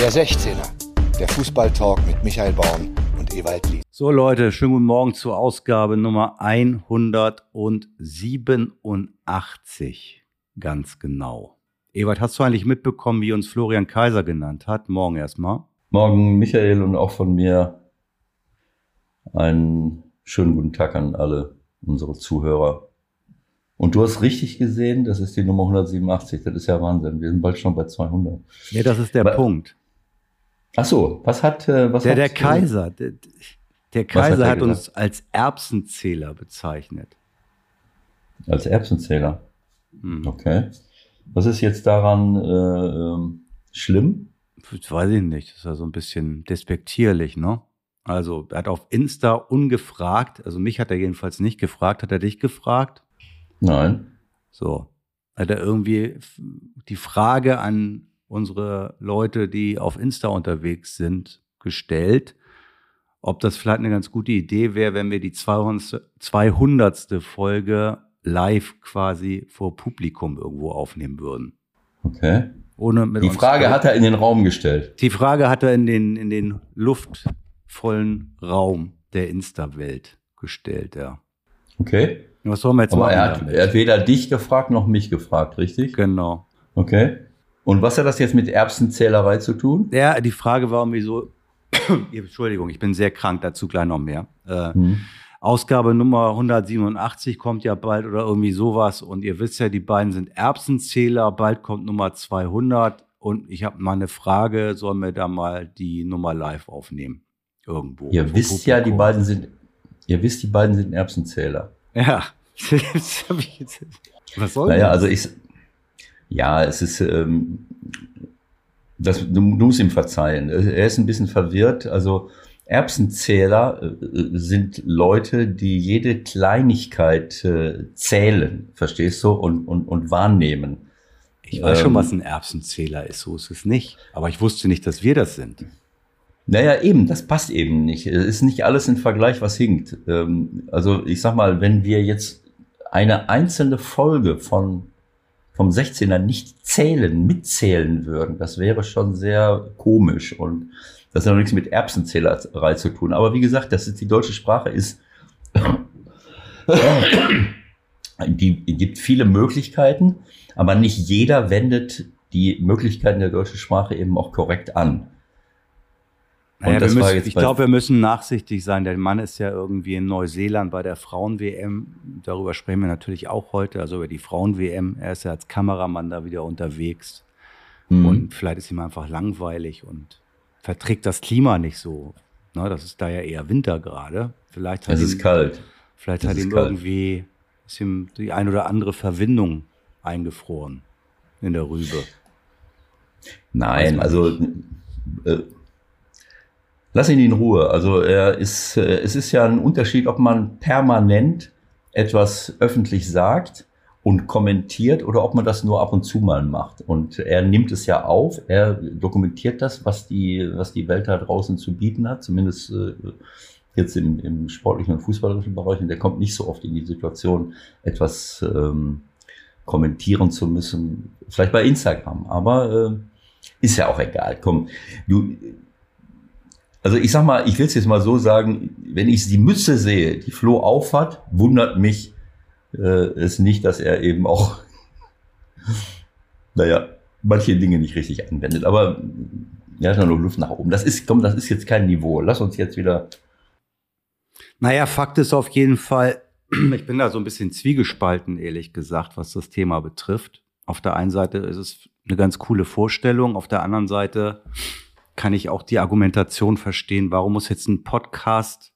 Der 16er, der Fußballtalk mit Michael Baum und Ewald Lies. So Leute, schönen guten Morgen zur Ausgabe Nummer 187. Ganz genau. Ewald, hast du eigentlich mitbekommen, wie uns Florian Kaiser genannt hat? Morgen erstmal. Morgen Michael und auch von mir einen schönen guten Tag an alle unsere Zuhörer. Und du hast richtig gesehen, das ist die Nummer 187. Das ist ja Wahnsinn. Wir sind bald schon bei 200. Ja, das ist der Aber, Punkt. Ach so, was hat, äh, was der, der Kaiser, der, der Kaiser hat, hat uns als Erbsenzähler bezeichnet. Als Erbsenzähler? Hm. Okay. Was ist jetzt daran äh, ähm, schlimm? Das weiß ich nicht. Das ist ja so ein bisschen despektierlich, ne? Also, er hat auf Insta ungefragt, also mich hat er jedenfalls nicht gefragt, hat er dich gefragt? Nein. So. Hat er irgendwie die Frage an unsere Leute, die auf Insta unterwegs sind, gestellt, ob das vielleicht eine ganz gute Idee wäre, wenn wir die 200. 200. Folge live quasi vor Publikum irgendwo aufnehmen würden. Okay. Ohne mit die Frage hat er in den Raum gestellt. Die Frage hat er in den, in den luftvollen Raum der Insta-Welt gestellt, ja. Okay. Was sollen wir jetzt Aber machen? Er hat, er hat weder dich gefragt noch mich gefragt, richtig? Genau. Okay. Und was hat das jetzt mit Erbsenzählerei zu tun? Ja, die Frage war irgendwie so, Entschuldigung, ich bin sehr krank, dazu gleich noch mehr. Äh, hm. Ausgabe Nummer 187 kommt ja bald oder irgendwie sowas. Und ihr wisst ja, die beiden sind Erbsenzähler. Bald kommt Nummer 200. Und ich habe mal eine Frage, sollen wir da mal die Nummer live aufnehmen? Irgendwo. Ihr wisst ja, die beiden sind, ihr wisst, die beiden sind Erbsenzähler. Ja. Was soll naja, das? also ich, ja, es ist, ähm, das, du, musst ihm verzeihen. Er ist ein bisschen verwirrt. Also Erbsenzähler äh, sind Leute, die jede Kleinigkeit äh, zählen, verstehst du, und, und, und wahrnehmen. Ich weiß ähm, schon, was ein Erbsenzähler ist, so ist es nicht. Aber ich wusste nicht, dass wir das sind. Naja, eben, das passt eben nicht. Es ist nicht alles im Vergleich, was hinkt. Ähm, also ich sag mal, wenn wir jetzt eine einzelne Folge von vom 16er nicht zählen, mitzählen würden, das wäre schon sehr komisch und das hat auch nichts mit Erbsenzählerei zu tun. Aber wie gesagt, das ist die deutsche Sprache ist, die gibt viele Möglichkeiten, aber nicht jeder wendet die Möglichkeiten der deutschen Sprache eben auch korrekt an. Naja, müssen, ich glaube, wir müssen nachsichtig sein. Der Mann ist ja irgendwie in Neuseeland bei der Frauen-WM. Darüber sprechen wir natürlich auch heute, also über die Frauen-WM. Er ist ja als Kameramann da wieder unterwegs. Mhm. Und vielleicht ist ihm einfach langweilig und verträgt das Klima nicht so. Ne, das ist da ja eher Winter gerade. Vielleicht es ist ihm, kalt. Vielleicht es hat ihm kalt. irgendwie ist ihm die ein oder andere Verwindung eingefroren in der Rübe. Nein, also äh, lass ihn in Ruhe. Also er ist, äh, es ist ja ein Unterschied, ob man permanent etwas öffentlich sagt und kommentiert oder ob man das nur ab und zu mal macht. Und er nimmt es ja auf, er dokumentiert das, was die, was die Welt da draußen zu bieten hat, zumindest äh, jetzt im, im sportlichen und fußballerischen Bereich. Und er kommt nicht so oft in die Situation, etwas ähm, kommentieren zu müssen, vielleicht bei Instagram, aber äh, ist ja auch egal. Komm, du, also ich sag mal, ich will es jetzt mal so sagen, wenn ich die Mütze sehe, die Flo aufhat, wundert mich äh, es nicht, dass er eben auch, naja, manche Dinge nicht richtig anwendet. Aber ja, ist noch Luft nach oben. Das ist, komm, das ist jetzt kein Niveau. Lass uns jetzt wieder. Naja, Fakt ist auf jeden Fall, ich bin da so ein bisschen zwiegespalten, ehrlich gesagt, was das Thema betrifft. Auf der einen Seite ist es eine ganz coole Vorstellung, auf der anderen Seite kann ich auch die Argumentation verstehen, warum muss jetzt ein Podcast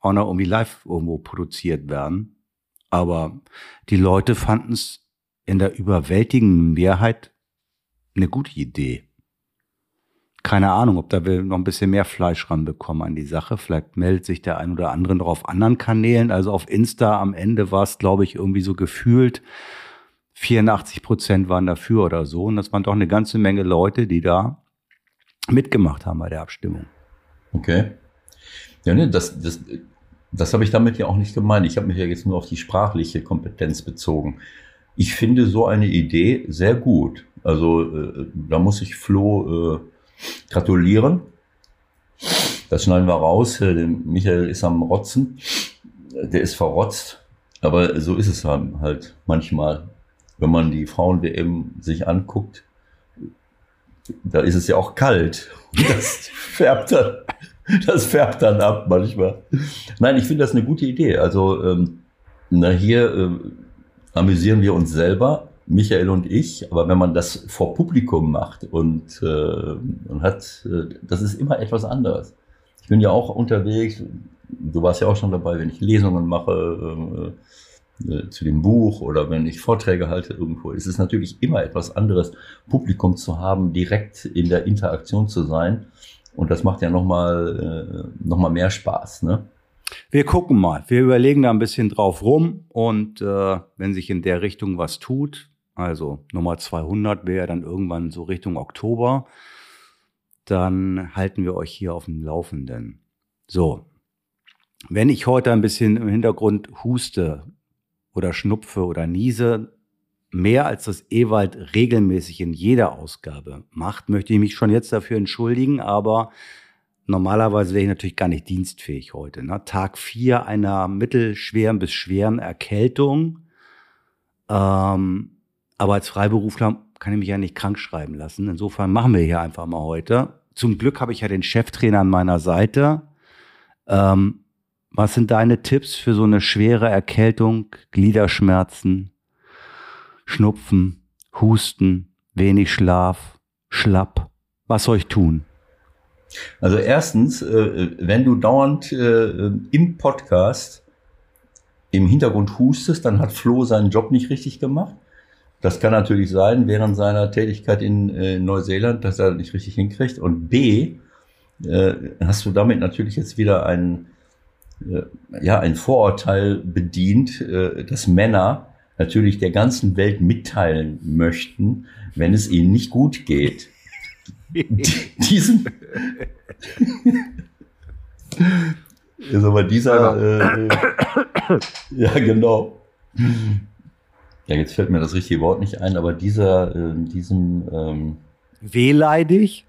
auch noch irgendwie live irgendwo produziert werden. Aber die Leute fanden es in der überwältigenden Mehrheit eine gute Idee. Keine Ahnung, ob da wir noch ein bisschen mehr Fleisch ranbekommen an die Sache. Vielleicht meldet sich der ein oder andere noch auf anderen Kanälen. Also auf Insta am Ende war es, glaube ich, irgendwie so gefühlt 84 Prozent waren dafür oder so. Und das waren doch eine ganze Menge Leute, die da mitgemacht haben bei der Abstimmung. Okay. Ja, ne, das, das, das habe ich damit ja auch nicht gemeint. Ich habe mich ja jetzt nur auf die sprachliche Kompetenz bezogen. Ich finde so eine Idee sehr gut. Also äh, da muss ich Flo äh, gratulieren. Das schneiden wir raus. Äh, Michael ist am Rotzen. Der ist verrotzt. Aber so ist es halt manchmal. Wenn man die Frauen-WM sich anguckt, da ist es ja auch kalt. Das färbt dann, das färbt dann ab manchmal. Nein, ich finde das eine gute Idee. Also, ähm, na, hier äh, amüsieren wir uns selber, Michael und ich, aber wenn man das vor Publikum macht und, äh, und hat, äh, das ist immer etwas anderes. Ich bin ja auch unterwegs, du warst ja auch schon dabei, wenn ich Lesungen mache, äh, zu dem Buch oder wenn ich Vorträge halte irgendwo. Es ist natürlich immer etwas anderes, Publikum zu haben, direkt in der Interaktion zu sein. Und das macht ja nochmal äh, noch mal mehr Spaß. Ne? Wir gucken mal. Wir überlegen da ein bisschen drauf rum und äh, wenn sich in der Richtung was tut, also Nummer 200 wäre dann irgendwann so Richtung Oktober, dann halten wir euch hier auf dem Laufenden. So, wenn ich heute ein bisschen im Hintergrund huste oder schnupfe oder niese, mehr als das Ewald regelmäßig in jeder Ausgabe macht, möchte ich mich schon jetzt dafür entschuldigen, aber Normalerweise wäre ich natürlich gar nicht dienstfähig heute. Ne? Tag vier einer mittelschweren bis schweren Erkältung. Ähm, aber als Freiberufler kann ich mich ja nicht krank schreiben lassen. Insofern machen wir hier einfach mal heute. Zum Glück habe ich ja den Cheftrainer an meiner Seite. Ähm, was sind deine Tipps für so eine schwere Erkältung, Gliederschmerzen, Schnupfen, Husten, wenig Schlaf, schlapp? Was soll ich tun? Also erstens, äh, wenn du dauernd äh, im Podcast im Hintergrund hustest, dann hat Flo seinen Job nicht richtig gemacht. Das kann natürlich sein, während seiner Tätigkeit in äh, Neuseeland, dass er nicht richtig hinkriegt. Und B, hast du damit natürlich jetzt wieder ein, ja, ein Vorurteil bedient, dass Männer natürlich der ganzen Welt mitteilen möchten, wenn es ihnen nicht gut geht. Diesen. ist aber dieser. Äh, ja, genau. Ja, jetzt fällt mir das richtige Wort nicht ein, aber dieser, äh, diesem. Ähm, Wehleidig?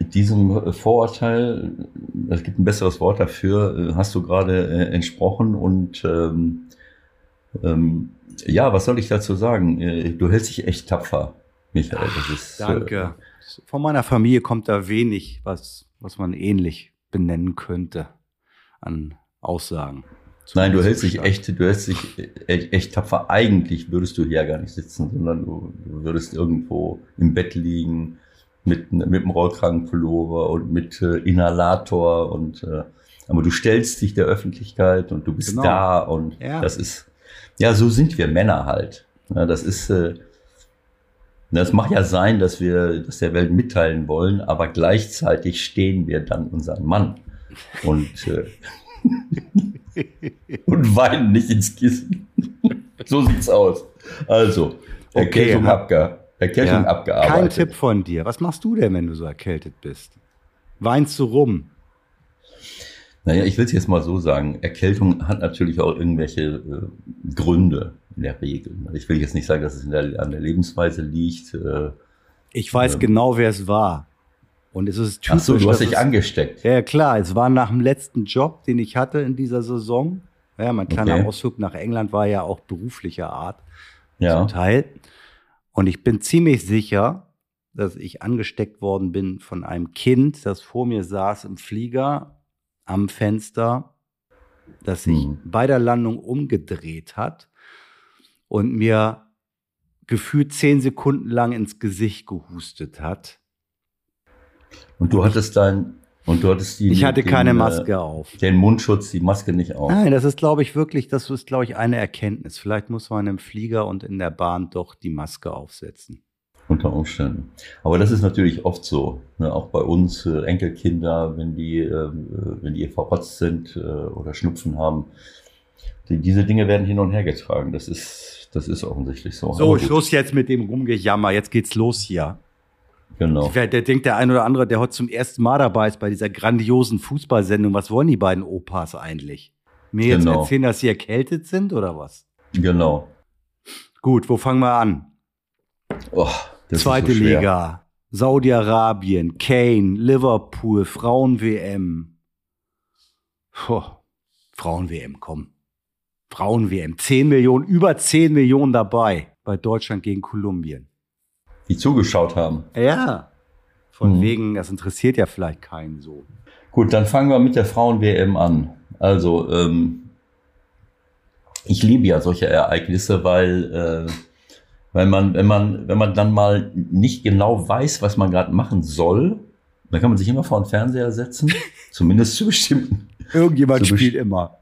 Diesem Vorurteil, es gibt ein besseres Wort dafür, äh, hast du gerade äh, entsprochen und ähm, ähm, ja, was soll ich dazu sagen? Äh, du hältst dich echt tapfer, Michael. Das ist, Danke. Äh, von meiner Familie kommt da wenig, was, was man ähnlich benennen könnte an Aussagen. Nein, du hältst dich echt, du hältst dich echt, echt, tapfer. Eigentlich würdest du hier gar nicht sitzen, sondern du, du würdest irgendwo im Bett liegen mit, mit dem Rollkragenpullover und mit äh, Inhalator und äh, aber du stellst dich der Öffentlichkeit und du bist genau. da und ja. das ist ja so sind wir Männer halt. Ja, das ist äh, das mag ja sein, dass wir das der Welt mitteilen wollen, aber gleichzeitig stehen wir dann unseren Mann und, äh, und weinen nicht ins Kissen. so sieht's aus. Also, Erkältung, okay, abge Erkältung ja. abgearbeitet. Kein Tipp von dir. Was machst du denn, wenn du so erkältet bist? Weinst du rum? Naja, ich will es jetzt mal so sagen. Erkältung hat natürlich auch irgendwelche äh, Gründe in der Regel. Ich will jetzt nicht sagen, dass es der, an der Lebensweise liegt. Äh, ich weiß ähm, genau, wer es war. Und es ist typisch. Ach so, du hast dich angesteckt. Ja, klar. Es war nach dem letzten Job, den ich hatte in dieser Saison. Ja, mein kleiner okay. Ausflug nach England war ja auch beruflicher Art. Ja. Zum Teil. Und ich bin ziemlich sicher, dass ich angesteckt worden bin von einem Kind, das vor mir saß im Flieger am Fenster, das sich mhm. bei der Landung umgedreht hat und mir gefühlt zehn Sekunden lang ins Gesicht gehustet hat. Und du hattest dein und du hattest die. Ich hatte den, keine äh, Maske auf. Den Mundschutz, die Maske nicht auf. Nein, das ist, glaube ich, wirklich, das ist, glaube ich, eine Erkenntnis. Vielleicht muss man im Flieger und in der Bahn doch die Maske aufsetzen. Unter Umständen. Aber das ist natürlich oft so. Ne? Auch bei uns äh, Enkelkinder, wenn die, äh, wenn die verrotzt sind äh, oder Schnupfen haben, die, diese Dinge werden hin und her getragen. Das ist, das ist offensichtlich so. So, Schluss jetzt mit dem Rumgejammer. Jetzt geht's los hier. Genau. Der, der denkt der ein oder andere, der heute zum ersten Mal dabei ist bei dieser grandiosen Fußballsendung. Was wollen die beiden Opas eigentlich? Mir jetzt genau. erzählen, dass sie erkältet sind oder was? Genau. Gut, wo fangen wir an? Oh, Zweite so Liga. Saudi-Arabien, Kane, Liverpool, Frauen-WM. Frauen-WM, komm. Frauen-WM. 10 Millionen, über 10 Millionen dabei bei Deutschland gegen Kolumbien. Die zugeschaut haben. Ja. Von mhm. wegen, das interessiert ja vielleicht keinen so. Gut, dann fangen wir mit der Frauen-WM an. Also, ähm, ich liebe ja solche Ereignisse, weil, äh, weil man, wenn man, wenn man dann mal nicht genau weiß, was man gerade machen soll, dann kann man sich immer vor den Fernseher setzen, zumindest zu bestimmten. Irgendjemand zu spielt immer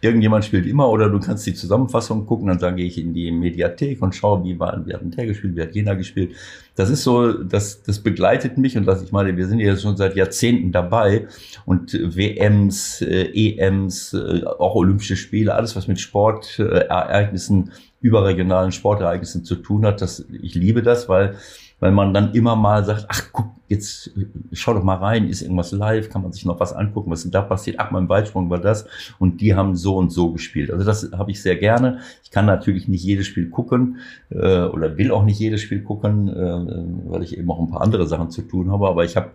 irgendjemand spielt immer oder du kannst die Zusammenfassung gucken, dann sage ich in die Mediathek und schaue, wie war, wie hat der gespielt, wie hat jener gespielt. Das ist so, das, das begleitet mich und das, ich meine, wir sind ja schon seit Jahrzehnten dabei und WMs, äh, EMs, äh, auch Olympische Spiele, alles was mit Sportereignissen, überregionalen Sportereignissen zu tun hat, das, ich liebe das, weil weil man dann immer mal sagt, ach guck, jetzt schau doch mal rein, ist irgendwas live, kann man sich noch was angucken, was da passiert, ach, mein Weitsprung war das. Und die haben so und so gespielt. Also das habe ich sehr gerne. Ich kann natürlich nicht jedes Spiel gucken äh, oder will auch nicht jedes Spiel gucken, äh, weil ich eben auch ein paar andere Sachen zu tun habe, aber ich habe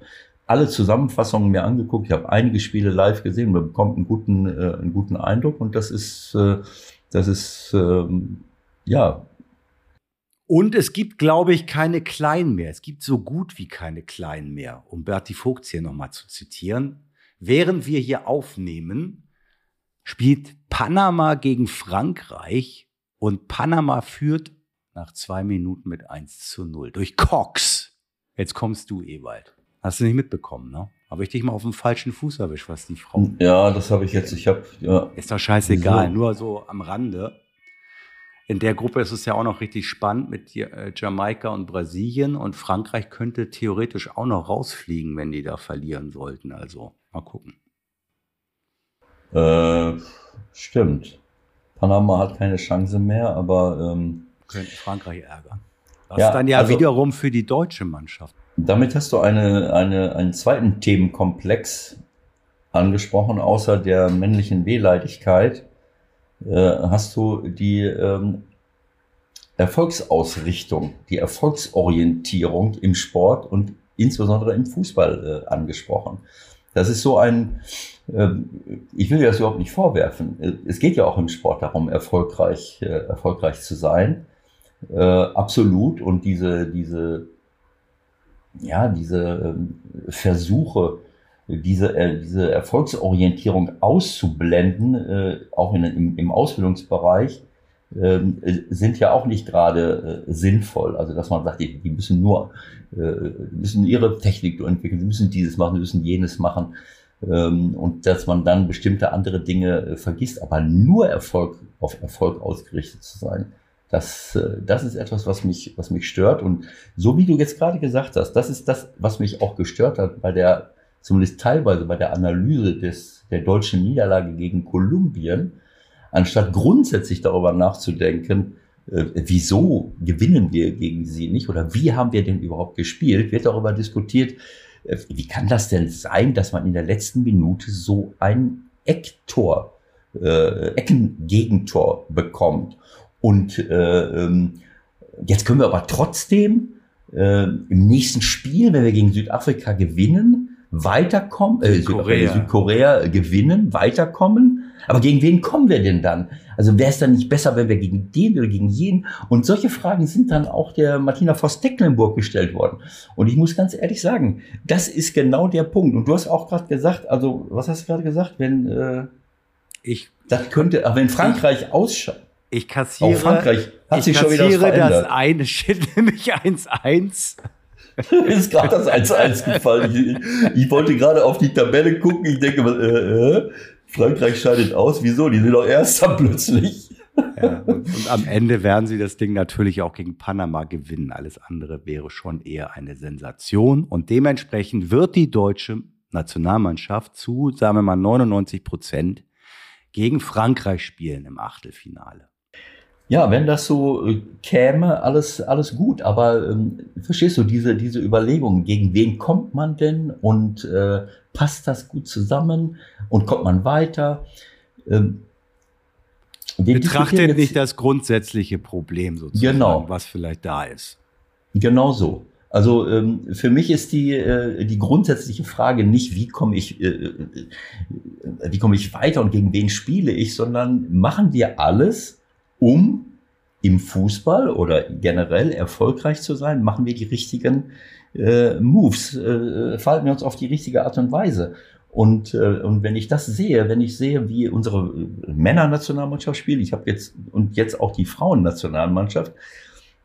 alle Zusammenfassungen mir angeguckt, ich habe einige Spiele live gesehen, man bekommt einen guten, äh, einen guten Eindruck. Und das ist, äh, das ist, äh, ja, und es gibt, glaube ich, keine Kleinen mehr. Es gibt so gut wie keine Kleinen mehr, um Berti Vogts hier nochmal zu zitieren. Während wir hier aufnehmen, spielt Panama gegen Frankreich und Panama führt nach zwei Minuten mit 1 zu 0 durch Cox. Jetzt kommst du, Ewald. Hast du nicht mitbekommen, ne? Habe ich dich mal auf dem falschen Fuß erwischt, was die Frau. Ja, das habe ich jetzt. Ich habe. Ja. Ist doch scheißegal, so. nur so am Rande in der Gruppe ist es ja auch noch richtig spannend mit äh, Jamaika und Brasilien und Frankreich könnte theoretisch auch noch rausfliegen, wenn die da verlieren sollten. Also mal gucken. Äh, stimmt. Panama hat keine Chance mehr, aber ähm, könnte Frankreich ärgern. Das ja, ist dann ja also, wiederum für die deutsche Mannschaft. Damit hast du eine, eine, einen zweiten Themenkomplex angesprochen, außer der männlichen Wehleidigkeit hast du die ähm, Erfolgsausrichtung, die Erfolgsorientierung im Sport und insbesondere im Fußball äh, angesprochen. Das ist so ein, äh, ich will dir das überhaupt nicht vorwerfen. Äh, es geht ja auch im Sport darum, erfolgreich, äh, erfolgreich zu sein. Äh, absolut. Und diese, diese, ja, diese ähm, Versuche, diese, äh, diese Erfolgsorientierung auszublenden, äh, auch in, im, im Ausbildungsbereich, äh, sind ja auch nicht gerade äh, sinnvoll. Also dass man sagt, die, die müssen nur, äh, müssen ihre Technik entwickeln, sie müssen dieses machen, sie müssen jenes machen. Ähm, und dass man dann bestimmte andere Dinge äh, vergisst, aber nur Erfolg auf Erfolg ausgerichtet zu sein. Das, das ist etwas, was mich, was mich stört. Und so wie du jetzt gerade gesagt hast, das ist das, was mich auch gestört hat bei der zumindest teilweise bei der Analyse des, der deutschen Niederlage gegen Kolumbien, anstatt grundsätzlich darüber nachzudenken, äh, wieso gewinnen wir gegen sie nicht oder wie haben wir denn überhaupt gespielt, wird darüber diskutiert, äh, wie kann das denn sein, dass man in der letzten Minute so ein Ecktor, äh, Eckengegentor bekommt. Und äh, ähm, jetzt können wir aber trotzdem äh, im nächsten Spiel, wenn wir gegen Südafrika gewinnen, weiterkommen, äh, Südkorea. Südkorea gewinnen, weiterkommen. Aber gegen wen kommen wir denn dann? Also wäre es dann nicht besser, wenn wir gegen den oder gegen jeden? Und solche Fragen sind dann auch der Martina Voss-Tecklenburg gestellt worden. Und ich muss ganz ehrlich sagen, das ist genau der Punkt. Und du hast auch gerade gesagt, also was hast du gerade gesagt, wenn äh, ich das könnte, aber wenn Frankreich ausschaut. Ich kassiere, auch Frankreich hat sich schon wieder was verändert. das eine Schild nämlich 1-1 ist gerade das 1-1 gefallen. Ich, ich, wollte gerade auf die Tabelle gucken. Ich denke, äh, äh, Frankreich scheidet aus. Wieso? Die sind doch Erster plötzlich. Ja, und, und, am Ende werden sie das Ding natürlich auch gegen Panama gewinnen. Alles andere wäre schon eher eine Sensation. Und dementsprechend wird die deutsche Nationalmannschaft zu, sagen wir mal, 99 Prozent gegen Frankreich spielen im Achtelfinale. Ja, wenn das so äh, käme, alles, alles gut. Aber ähm, verstehst du diese, diese Überlegungen, gegen wen kommt man denn und äh, passt das gut zusammen und kommt man weiter? Ähm, Betrachtet nicht das grundsätzliche Problem sozusagen, genau. was vielleicht da ist. Genau so. Also ähm, für mich ist die, äh, die grundsätzliche Frage nicht, wie komme ich, äh, äh, wie komme ich weiter und gegen wen spiele ich, sondern machen wir alles, um im Fußball oder generell erfolgreich zu sein, machen wir die richtigen äh, Moves, äh, verhalten wir uns auf die richtige Art und Weise. Und, äh, und wenn ich das sehe, wenn ich sehe, wie unsere Männernationalmannschaft spielt, ich habe jetzt und jetzt auch die Frauennationalmannschaft,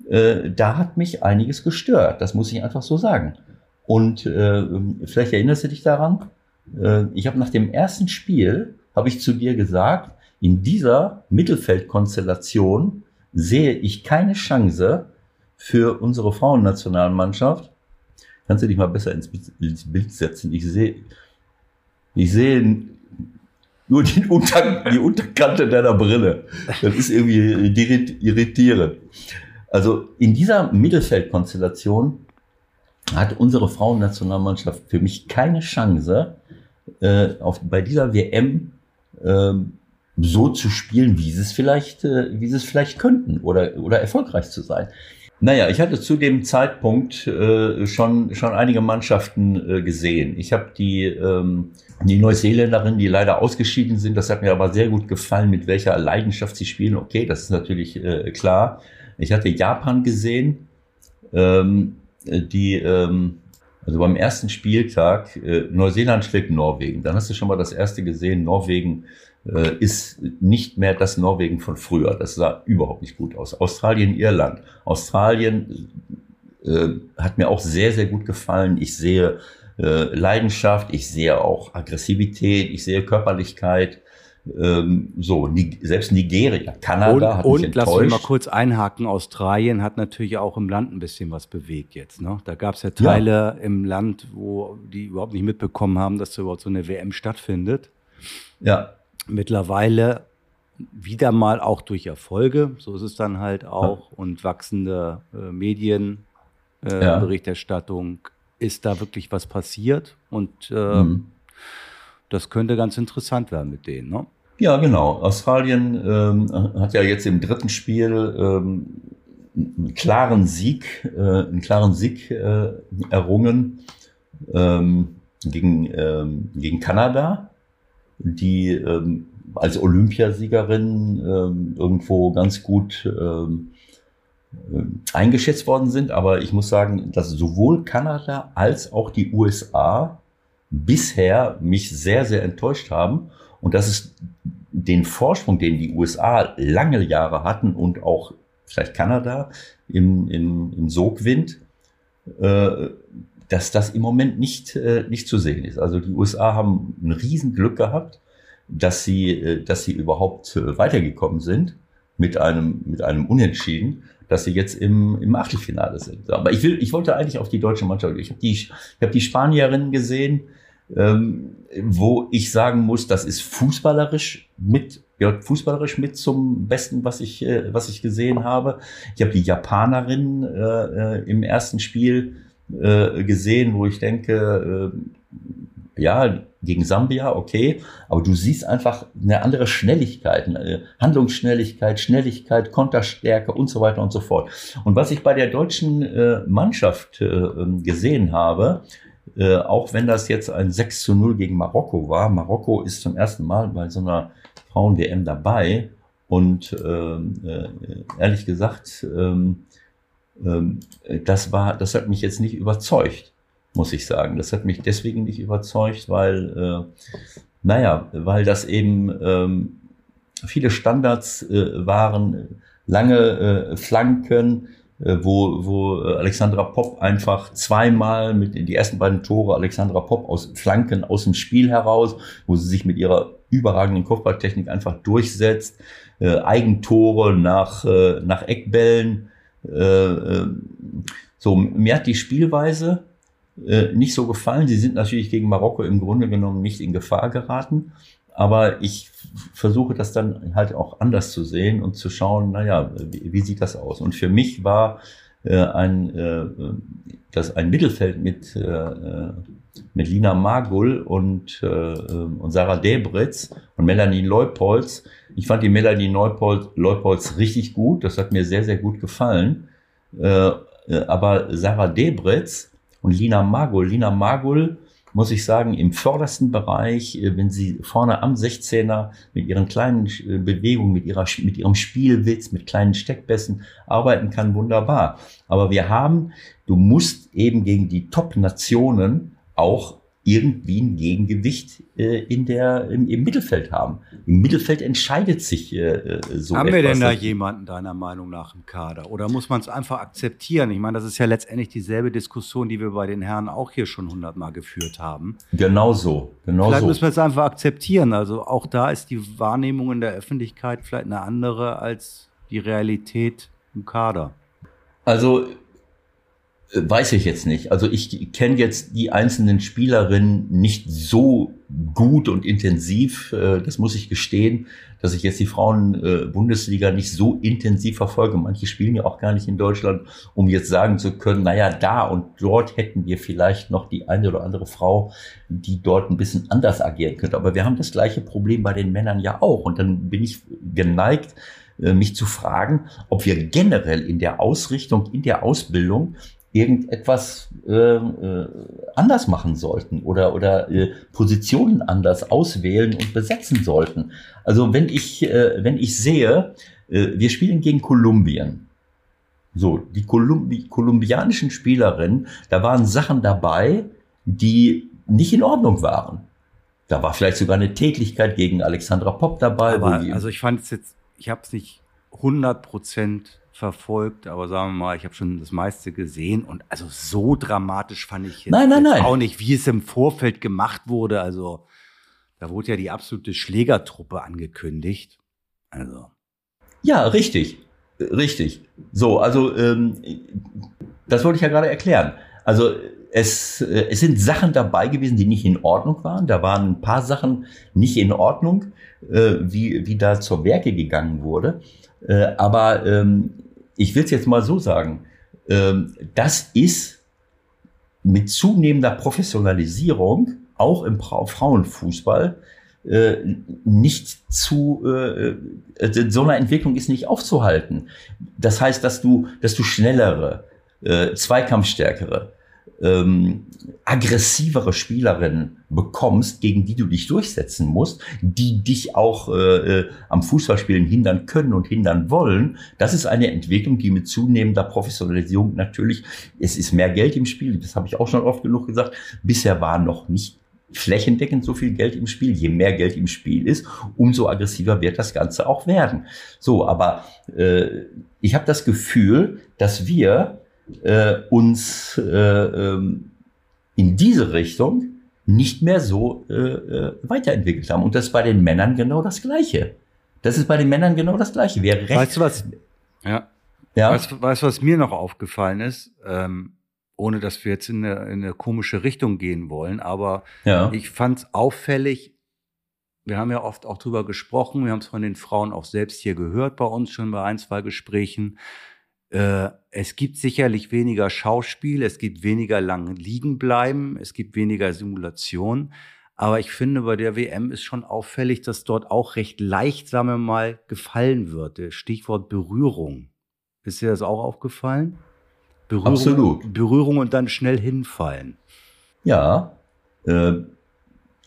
äh, da hat mich einiges gestört. Das muss ich einfach so sagen. Und äh, vielleicht erinnerst du dich daran, äh, ich habe nach dem ersten Spiel, habe ich zu dir gesagt, in dieser Mittelfeldkonstellation sehe ich keine Chance für unsere Frauennationalmannschaft. Kannst du dich mal besser ins, Bild setzen? Ich sehe, ich sehe nur die, Unter, die Unterkante deiner Brille. Das ist irgendwie irritierend. Also in dieser Mittelfeldkonstellation hat unsere Frauennationalmannschaft für mich keine Chance, äh, auf, bei dieser WM äh, so zu spielen, wie sie es vielleicht, äh, wie sie es vielleicht könnten oder, oder erfolgreich zu sein. Naja, ich hatte zu dem Zeitpunkt äh, schon, schon einige Mannschaften äh, gesehen. Ich habe die, ähm, die Neuseeländerin, die leider ausgeschieden sind, das hat mir aber sehr gut gefallen, mit welcher Leidenschaft sie spielen. Okay, das ist natürlich äh, klar. Ich hatte Japan gesehen, ähm, die, ähm, also beim ersten Spieltag, äh, Neuseeland schlägt Norwegen. Dann hast du schon mal das erste gesehen, Norwegen äh, ist nicht mehr das Norwegen von früher. Das sah überhaupt nicht gut aus. Australien, Irland. Australien äh, hat mir auch sehr, sehr gut gefallen. Ich sehe äh, Leidenschaft, ich sehe auch Aggressivität, ich sehe Körperlichkeit. Ähm, so, selbst Nigeria, Kanada und, hat und, mich enttäuscht. lass mich mal kurz einhaken, Australien hat natürlich auch im Land ein bisschen was bewegt jetzt. Ne? Da gab es ja Teile ja. im Land, wo die überhaupt nicht mitbekommen haben, dass da überhaupt so eine WM stattfindet. Ja. Mittlerweile wieder mal auch durch Erfolge, so ist es dann halt auch, ja. und wachsende äh, Medienberichterstattung, äh, ist da wirklich was passiert und äh, mhm das könnte ganz interessant werden mit denen, ne? Ja, genau. Australien ähm, hat ja jetzt im dritten Spiel ähm, einen klaren Sieg, äh, einen klaren Sieg äh, errungen ähm, gegen, ähm, gegen Kanada, die ähm, als Olympiasiegerin ähm, irgendwo ganz gut ähm, äh, eingeschätzt worden sind. Aber ich muss sagen, dass sowohl Kanada als auch die USA bisher mich sehr, sehr enttäuscht haben. Und das ist den Vorsprung, den die USA lange Jahre hatten und auch vielleicht Kanada im, im, im Sogwind, äh, dass das im Moment nicht, äh, nicht zu sehen ist. Also die USA haben ein Riesenglück gehabt, dass sie, äh, dass sie überhaupt äh, weitergekommen sind mit einem, mit einem Unentschieden dass sie jetzt im, im Achtelfinale sind. Aber ich will, ich wollte eigentlich auf die deutsche Mannschaft. Ich habe die, ich habe die Spanierinnen gesehen, ähm, wo ich sagen muss, das ist fußballerisch mit gehört fußballerisch mit zum Besten, was ich äh, was ich gesehen habe. Ich habe die Japanerin äh, äh, im ersten Spiel äh, gesehen, wo ich denke, äh, ja gegen Sambia, okay, aber du siehst einfach eine andere Schnelligkeit, eine Handlungsschnelligkeit, Schnelligkeit, Konterstärke und so weiter und so fort. Und was ich bei der deutschen äh, Mannschaft ähm, gesehen habe, äh, auch wenn das jetzt ein 6 zu 0 gegen Marokko war. Marokko ist zum ersten Mal bei so einer Frauen-WM dabei. Und ähm, äh, ehrlich gesagt, ähm, das war, das hat mich jetzt nicht überzeugt, muss ich sagen. Das hat mich deswegen nicht überzeugt, weil, äh, naja, weil das eben ähm, viele Standards äh, waren, lange äh, Flanken, äh, wo, wo Alexandra Popp einfach zweimal mit die ersten beiden Tore Alexandra Popp aus Flanken aus dem Spiel heraus, wo sie sich mit ihrer überragenden Kopfballtechnik einfach durchsetzt, äh, Eigentore nach, äh, nach Eckbällen. Äh, äh, so, mir hat die Spielweise äh, nicht so gefallen. Sie sind natürlich gegen Marokko im Grunde genommen nicht in Gefahr geraten. Aber ich versuche das dann halt auch anders zu sehen und zu schauen, naja, wie, wie sieht das aus? Und für mich war äh, ein, äh, das ein Mittelfeld mit, äh, mit Lina Magul und, äh, und Sarah Debritz und Melanie Leupolz. Ich fand die Melanie Leupolz, Leupolz richtig gut. Das hat mir sehr, sehr gut gefallen. Äh, Äh, aber Sarah Debritz und Lina Magul, Lina Magul, muss ich sagen, im vordersten Bereich, äh, wenn sie vorne am 16er mit ihren kleinen äh, Bewegungen, mit, ihrer, mit ihrem Spielwitz, mit kleinen Steckbässen arbeiten kann, wunderbar. Aber wir haben, du musst eben gegen die Top-Nationen auch irgendwie ein Gegengewicht äh, in der, im, im, Mittelfeld haben. Im Mittelfeld entscheidet sich äh, äh so. Haben wir denn da jemanden deiner Meinung nach im Kader? Oder muss man es einfach akzeptieren? Ich meine, das ist ja letztendlich dieselbe Diskussion, die wir bei den Herren auch hier schon hundertmal geführt haben. Genau so. Genau vielleicht so. müssen wir es einfach akzeptieren. Also auch da ist die Wahrnehmung in der Öffentlichkeit vielleicht eine andere als die Realität im Kader. Also Weiß ich jetzt nicht. Also ich kenne jetzt die einzelnen Spielerinnen nicht so gut und intensiv, äh, das muss ich gestehen, dass ich jetzt die Frauen-Bundesliga nicht so intensiv verfolge. Manche spielen ja auch gar nicht in Deutschland, um jetzt sagen zu können, naja, da und dort hätten wir vielleicht noch die eine oder andere Frau, die dort ein bisschen anders agieren könnte. Aber wir haben das gleiche Problem bei den Männern ja auch. Und dann bin ich geneigt, äh, mich zu fragen, ob wir generell in der Ausrichtung, in der Ausbildung irgendetwas äh, äh, anders machen sollten oder, oder äh, Positionen anders auswählen und besetzen sollten. Also wenn ich, äh, wenn ich sehe, äh, wir spielen gegen Kolumbien. So, die, Kolumbi kolumbianischen Spielerinnen, da waren Sachen dabei, die nicht in Ordnung waren. Da war vielleicht sogar eine Tätigkeit gegen Alexandra Popp dabei. Aber, also ich fand es jetzt, ich habe es nicht 100 Prozent verfolgt, aber sagen wir mal, ich habe schon das meiste gesehen und also so dramatisch fand ich jetzt, nein, nein, jetzt nein. auch nicht, wie es im Vorfeld gemacht wurde. Also da wurde ja die absolute Schlägertruppe angekündigt. Also. Ja, richtig, richtig. So, also ähm, das wollte ich ja gerade erklären. Also es, äh, es sind Sachen dabei gewesen, die nicht in Ordnung waren. Da waren ein paar Sachen nicht in Ordnung, äh, wie, wie da zur Werke gegangen wurde. Äh, aber ähm, ich will es jetzt mal so sagen, ähm, das ist mit zunehmender Professionalisierung auch im Frauenfußball äh, nicht zu äh, äh, so einer Entwicklung ist nicht aufzuhalten. Das heißt, dass du, dass du schnellere, äh, zweikampfstärkere, ähm, aggressivere Spielerinnen bekommst, gegen die du dich durchsetzen musst, die dich auch äh, äh, am Fußballspielen hindern können und hindern wollen. Das ist eine Entwicklung, die mit zunehmender Professionalisierung natürlich, es ist mehr Geld im Spiel, das habe ich auch schon oft genug gesagt, bisher war noch nicht flächendeckend so viel Geld im Spiel. Je mehr Geld im Spiel ist, umso aggressiver wird das Ganze auch werden. So, aber äh, ich habe das Gefühl, dass wir äh, uns äh, ähm, in diese Richtung nicht mehr so äh, äh, weiterentwickelt haben. Und das ist bei den Männern genau das Gleiche. Das ist bei den Männern genau das Gleiche. Wer recht, weißt du was? Ja. Ja. Weißt du, weißt, was mir noch aufgefallen ist? Ähm, ohne dass wir jetzt in eine, in eine komische Richtung gehen wollen, aber ja. ich fand es auffällig. Wir haben ja oft auch drüber gesprochen. Wir haben es von den Frauen auch selbst hier gehört bei uns schon bei ein, zwei Gesprächen. Äh, es gibt sicherlich weniger Schauspiel, es gibt weniger lang liegen bleiben, es gibt weniger Simulation. Aber ich finde, bei der WM ist schon auffällig, dass dort auch recht leicht, sagen wir mal, gefallen wird. Stichwort Berührung. Ist dir das auch aufgefallen? Berührung, Absolut. Berührung und dann schnell hinfallen. Ja, äh,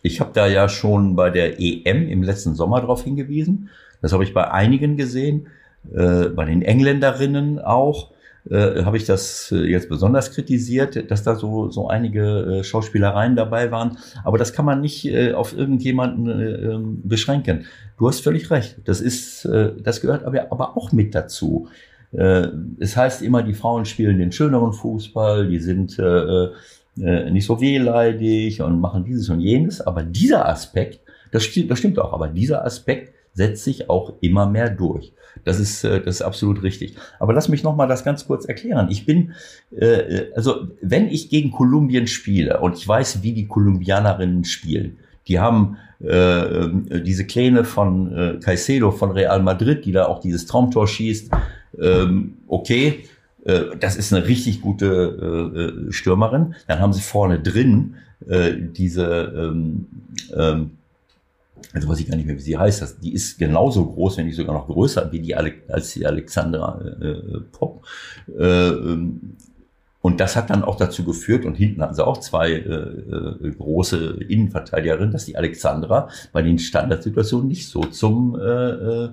ich habe da ja schon bei der EM im letzten Sommer darauf hingewiesen. Das habe ich bei einigen gesehen äh, bei den Engländerinnen auch, äh, habe ich das äh, jetzt besonders kritisiert, dass da so, so einige äh, Schauspielereien dabei waren. Aber das kann man nicht äh, auf irgendjemanden äh, ähm, beschränken. Du hast völlig recht. Das ist, äh, das gehört aber, aber auch mit dazu. Äh, es heißt immer, die Frauen spielen den schöneren Fußball, die sind äh, äh, nicht so wehleidig und machen dieses und jenes. Aber dieser Aspekt, das das stimmt auch, aber dieser Aspekt setzt sich auch immer mehr durch. Das ist, äh, das ist absolut richtig. Aber lass mich noch mal das ganz kurz erklären. Ich bin, äh, also wenn ich gegen Kolumbien spiele und ich weiß, wie die Kolumbianerinnen spielen, die haben äh, diese Kleine von äh, Caicedo von Real Madrid, die da auch dieses Traumtor schießt. Ähm, okay, äh, das ist eine richtig gute äh, Stürmerin. Dann haben sie vorne drin äh, diese ähm, ähm, also weiß ich gar nicht mehr, wie sie heißt, die ist genauso groß, wenn nicht sogar noch größer wie die Ale als die Alexandra äh, Pop. Äh, ähm, Und das hat dann auch dazu geführt, und hinten hatten sie auch zwei äh, äh, große Innenverteidigerinnen, dass die Alexandra bei den Standardsituationen nicht so zum, äh, äh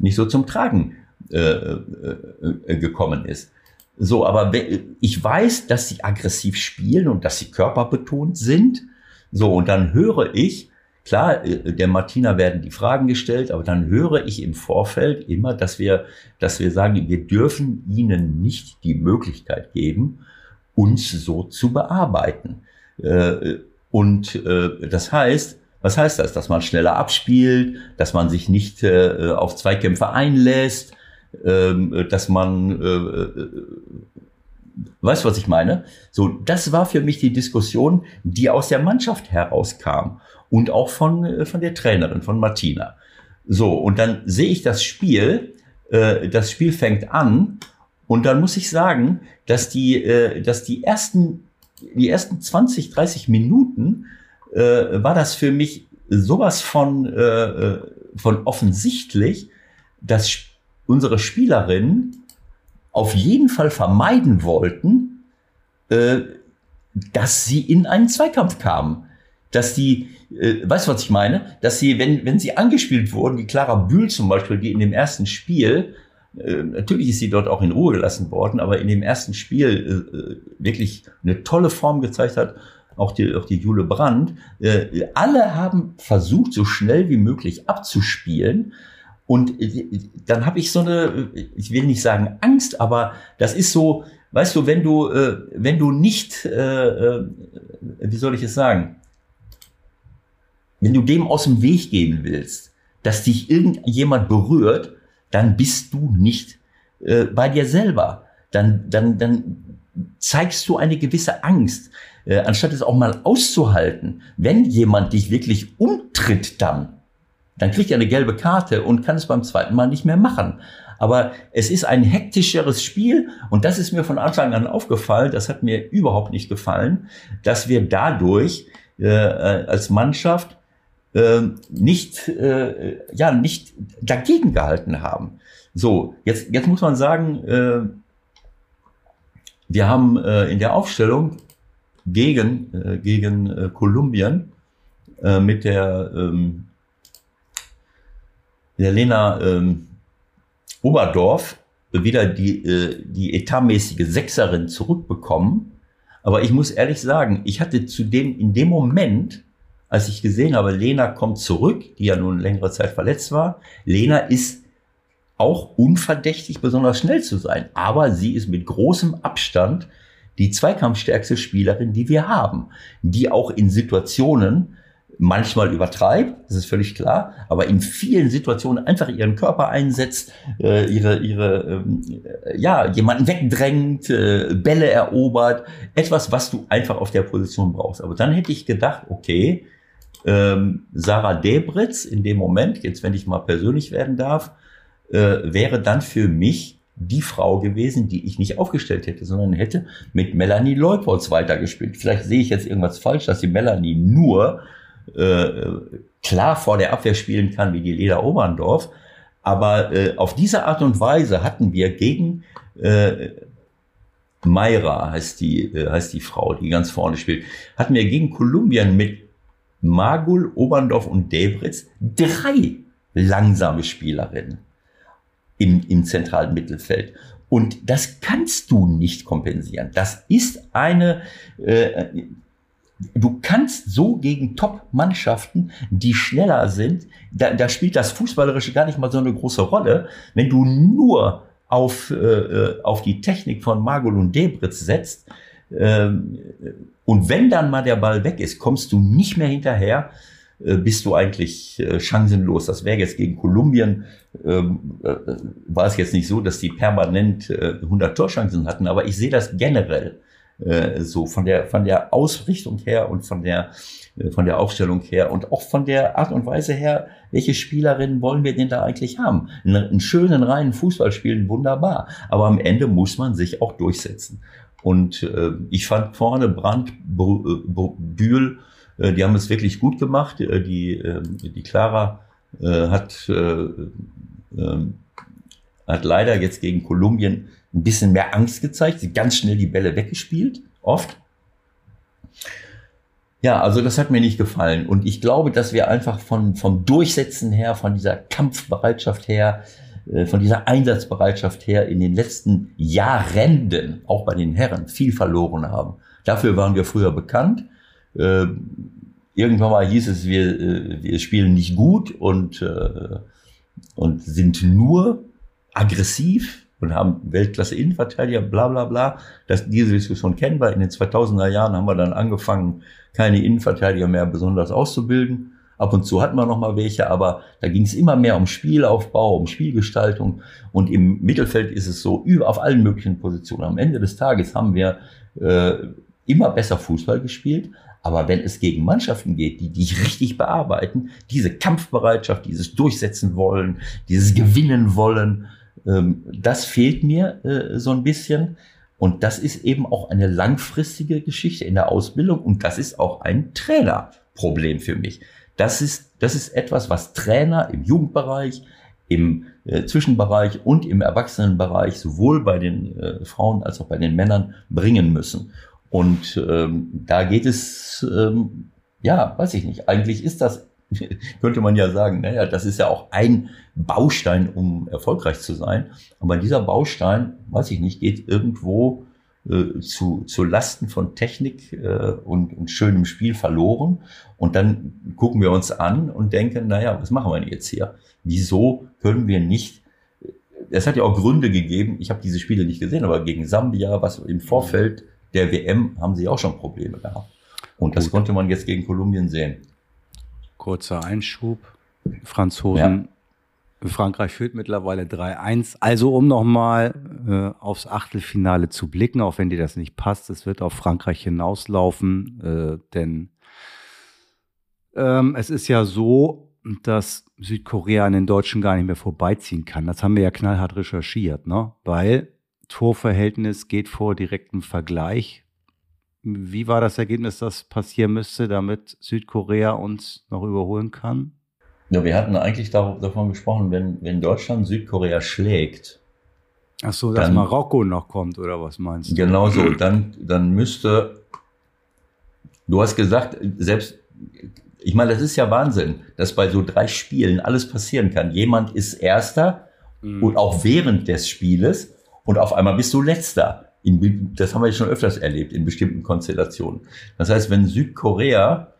nicht so zum Tragen äh, äh, äh, gekommen ist. So, aber ich weiß, dass sie aggressiv spielen und dass sie körperbetont sind. So, und dann höre ich, klar, äh, der Martina werden die Fragen gestellt, aber dann höre ich im Vorfeld immer, dass wir, dass wir sagen, wir dürfen ihnen nicht die Möglichkeit geben, uns so zu bearbeiten. Äh, und das heißt, was heißt das? Dass man schneller abspielt, dass man sich nicht auf Zweikämpfe einlässt, ähm, dass man, äh, äh, weißt du, was ich meine? So, das war für mich die Diskussion, die aus der Mannschaft herauskam und auch von, äh, von der Trainerin, von Martina. So, und dann sehe ich das Spiel, äh, das Spiel fängt an und dann muss ich sagen, dass die, äh, dass die ersten, die ersten 20, 30 Minuten äh, war das für mich sowas von, äh, äh von offensichtlich, dass unsere Spielerinnen auf jeden Fall vermeiden wollten, äh, dass sie in einen Zweikampf kamen. Dass die, äh, weißt du, was ich meine? Dass sie, wenn, wenn sie angespielt wurden, die Clara Bühl zum Beispiel, die in dem ersten Spiel, äh, natürlich ist sie dort auch in Ruhe gelassen worden, aber in dem ersten Spiel äh, äh wirklich eine tolle Form gezeigt hat, auch die, auch die Jule Brandt. Äh, alle haben versucht, so schnell wie möglich abzuspielen und äh, dann habe ich so eine, ich will nicht sagen Angst, aber das ist so, weißt du, wenn du, äh, wenn du nicht, äh, wie soll ich es sagen, wenn du dem aus dem Weg gehen willst, dass dich irgendjemand berührt, dann bist du nicht bei dir selber. Dann, dann, dann zeigst du eine gewisse Angst, anstatt es auch mal auszuhalten. Wenn jemand dich wirklich umtritt, dann dann kriegt er eine gelbe Karte und kann es beim zweiten Mal nicht mehr machen. Aber es ist ein hektischeres Spiel und das ist mir von Anfang an aufgefallen. Das hat mir überhaupt nicht gefallen, dass wir dadurch äh, als Mannschaft äh, nicht, äh, ja, nicht dagegen gehalten haben. So, jetzt, jetzt muss man sagen, äh, wir haben äh, in der Aufstellung gegen, äh, gegen äh, Kolumbien äh, mit der ähm, der Lena ähm, Oberdorf wieder die, äh, die etatmäßige Sechserin zurückbekommen. Aber ich muss ehrlich sagen, ich hatte zu dem, in dem Moment, als ich gesehen habe, Lena kommt zurück, die ja nun längere Zeit verletzt war. Lena ist auch unverdächtig, besonders schnell zu sein. Aber sie ist mit großem Abstand die zweikampfstärkste Spielerin, die wir haben, die auch in Situationen, manchmal übertreibt, das ist völlig klar, aber in vielen Situationen einfach ihren Körper einsetzt, äh, ihre, ihre, äh, ja, jemanden wegdrängt, äh, Bälle erobert, etwas, was du einfach auf der Position brauchst. Aber dann hätte ich gedacht, okay, ähm, Sarah Debritz in dem Moment, jetzt wenn ich mal persönlich werden darf, äh, wäre dann für mich die Frau gewesen, die ich nicht aufgestellt hätte, sondern hätte mit Melanie Leupolz weitergespielt. Vielleicht sehe ich jetzt irgendwas falsch, dass die Melanie nur äh, klar vor der Abwehr spielen kann wie die Leder Oberndorf. Aber äh, auf diese Art und Weise hatten wir gegen äh, Mayra heißt die, äh, heißt die Frau, die ganz vorne spielt, hatten wir gegen Kolumbien mit Magul, Oberndorf und Debritz drei langsame Spielerinnen im, im zentralen Mittelfeld. Und das kannst du nicht kompensieren. Das ist eine, äh, du kannst so gegen Top-Mannschaften, die schneller sind, da, da spielt das Fußballerische gar nicht mal so eine große Rolle, wenn du nur auf, äh, äh auf die Technik von Margol und Debritz setzt. Ähm, und wenn dann mal der Ball weg ist, kommst du nicht mehr hinterher, äh, bist du eigentlich äh, chancenlos. Das wäre jetzt gegen Kolumbien, ähm, äh, war es jetzt nicht so, dass die permanent äh, 100 Torchancen hatten, aber ich sehe das generell so von der von der Ausrichtung her und von der von der Aufstellung her und auch von der Art und Weise her, welche Spielerinnen wollen wir denn da eigentlich haben? Einen, einen schönen reinen Fußball spielen, wunderbar, aber am Ende muss man sich auch durchsetzen. Und äh, ich fand vorne Brand, Bühl, äh, die haben es wirklich gut gemacht. Äh, die, äh, die Clara äh, hat äh, äh, hat leider jetzt gegen Kolumbien ein bisschen mehr Angst gezeigt, sie ganz schnell die Bälle weggespielt, oft. Ja, also das hat mir nicht gefallen. Und ich glaube, dass wir einfach von, vom Durchsetzen her, von dieser Kampfbereitschaft her, äh, von dieser Einsatzbereitschaft her in den letzten Jahren, auch bei den Herren, viel verloren haben. Dafür waren wir früher bekannt. Äh, irgendwann mal hieß es, wir, äh, wir spielen nicht gut und, und sind nur aggressiv und haben Weltklasse Innenverteidiger, bla bla bla. Das, diese Diskussion kennen wir. In den 2000er Jahren haben wir dann angefangen, keine Innenverteidiger mehr besonders auszubilden. Ab und zu hatten wir noch mal welche, aber da ging es immer mehr um Spielaufbau, um Spielgestaltung. Und im Mittelfeld ist es so, über auf allen möglichen Positionen. Am Ende des Tages haben wir äh, immer besser Fußball gespielt. Aber wenn es gegen Mannschaften geht, die dich richtig bearbeiten, diese Kampfbereitschaft, dieses Durchsetzen wollen, dieses Gewinnen wollen, ähm, das fehlt mir äh, so ein bisschen. Und das ist eben auch eine langfristige Geschichte in der Ausbildung und das ist auch ein Trainerproblem für mich. Das ist, das ist etwas, was Trainer im Jugendbereich, im äh, Zwischenbereich und im Erwachsenenbereich sowohl bei den äh, Frauen als auch bei den Männern bringen müssen. Und ähm, da geht es, ähm, ja, weiß ich nicht, eigentlich ist das, könnte man ja sagen, naja, das ist ja auch ein Baustein, um erfolgreich zu sein. Aber dieser Baustein, weiß ich nicht, geht irgendwo äh, zu, zu Lasten von Technik äh, und, und schönem Spiel verloren. Und dann gucken wir uns an und denken, naja, was machen wir denn jetzt hier? Wieso können wir nicht es hat ja auch Gründe gegeben, ich habe diese Spiele nicht gesehen, aber gegen Sambia, was im Vorfeld der WM, haben sie auch schon Probleme gehabt. Und das Gut. konnte man jetzt gegen Kolumbien sehen. Kurzer Einschub. Franzosen Frankreich führt mittlerweile 3-1. Also um nochmal äh, aufs Achtelfinale zu blicken, auch wenn dir das nicht passt, es wird auf Frankreich hinauslaufen, äh, denn ähm, es ist ja so, dass Südkorea an den Deutschen gar nicht mehr vorbeiziehen kann. Das haben wir ja knallhart recherchiert, ne? Weil Torverhältnis geht vor direktem Vergleich. Wie war das Ergebnis, das passieren müsste, damit Südkorea uns noch überholen kann? Ja, wir hatten eigentlich davon gesprochen, wenn, wenn Deutschland Südkorea schlägt. Ach so, dass dann, Marokko noch kommt, oder was meinst du? Genau so, dann, dann müsste, du hast gesagt, selbst, ich meine, das ist ja Wahnsinn, dass bei so drei Spielen alles passieren kann. Jemand ist Erster mhm. und auch während des Spieles und auf einmal bist du Letzter. In, das haben wir schon öfters erlebt in bestimmten Konstellationen. Das heißt, wenn Südkorea,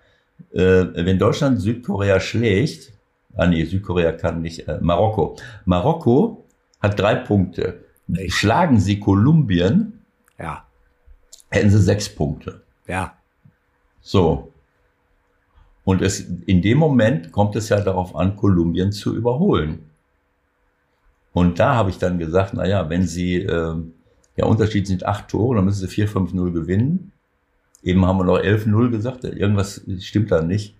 äh, wenn Deutschland Südkorea schlägt, Ah nee, Südkorea kann nicht. Äh, Marokko. Marokko hat drei Punkte. Echt? Schlagen sie Kolumbien, ja. hätten sie sechs Punkte. Ja. So. Und es, in dem Moment kommt es ja darauf an, Kolumbien zu überholen. Und da habe ich dann gesagt, na ja, wenn sie, äh, der Unterschied sind acht Tore, dann müssen sie 4-5-0 gewinnen. Eben haben wir noch 11-0 gesagt, irgendwas stimmt da nicht.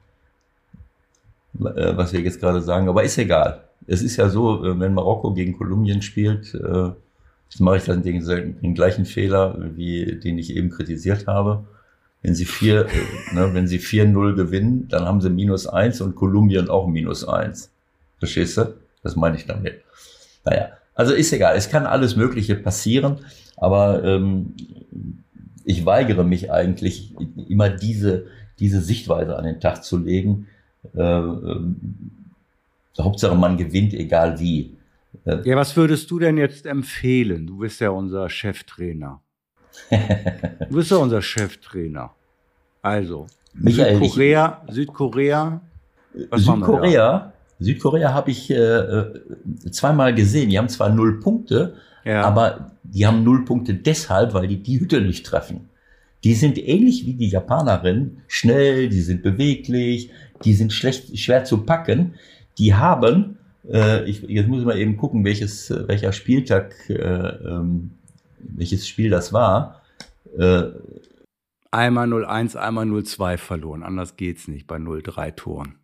Äh, was wir jetzt gerade sagen, aber ist egal. Es ist ja so, äh, wenn Marokko gegen Kolumbien spielt, äh, mache ich dann den, den gleichen Fehler, wie den ich eben kritisiert habe. Wenn sie vier, ne, wenn sie 4-0 gewinnen, dann haben sie minus eins und Kolumbien auch minus eins. Verstehst du? Das meine ich damit. Naja, also ist egal. Es kann alles Mögliche passieren, aber ähm, ich weigere mich eigentlich immer diese, diese Sichtweise an den Tag zu legen, äh, äh, Hauptsache man gewinnt, egal wie. Äh, ja, was würdest du denn jetzt empfehlen? Du bist ja unser Cheftrainer. du bist ja unser Cheftrainer. Also, Michael, Südkorea, ich, Südkorea. Südkorea, Südkorea habe ich äh, äh, zweimal gesehen. Die haben zwar null Punkte, ja. aber die haben null Punkte deshalb, weil die die Hütte nicht treffen. Die sind ähnlich wie die Japanerinnen, schnell, die sind beweglich, die sind schlecht, schwer zu packen. Die haben, äh, ich, jetzt muss ich mal eben gucken, welches, welcher Spieltag, äh, ähm, welches Spiel das war. Äh, einmal 0-1, einmal 0-2 verloren. Anders geht's nicht bei 0-3 Toren.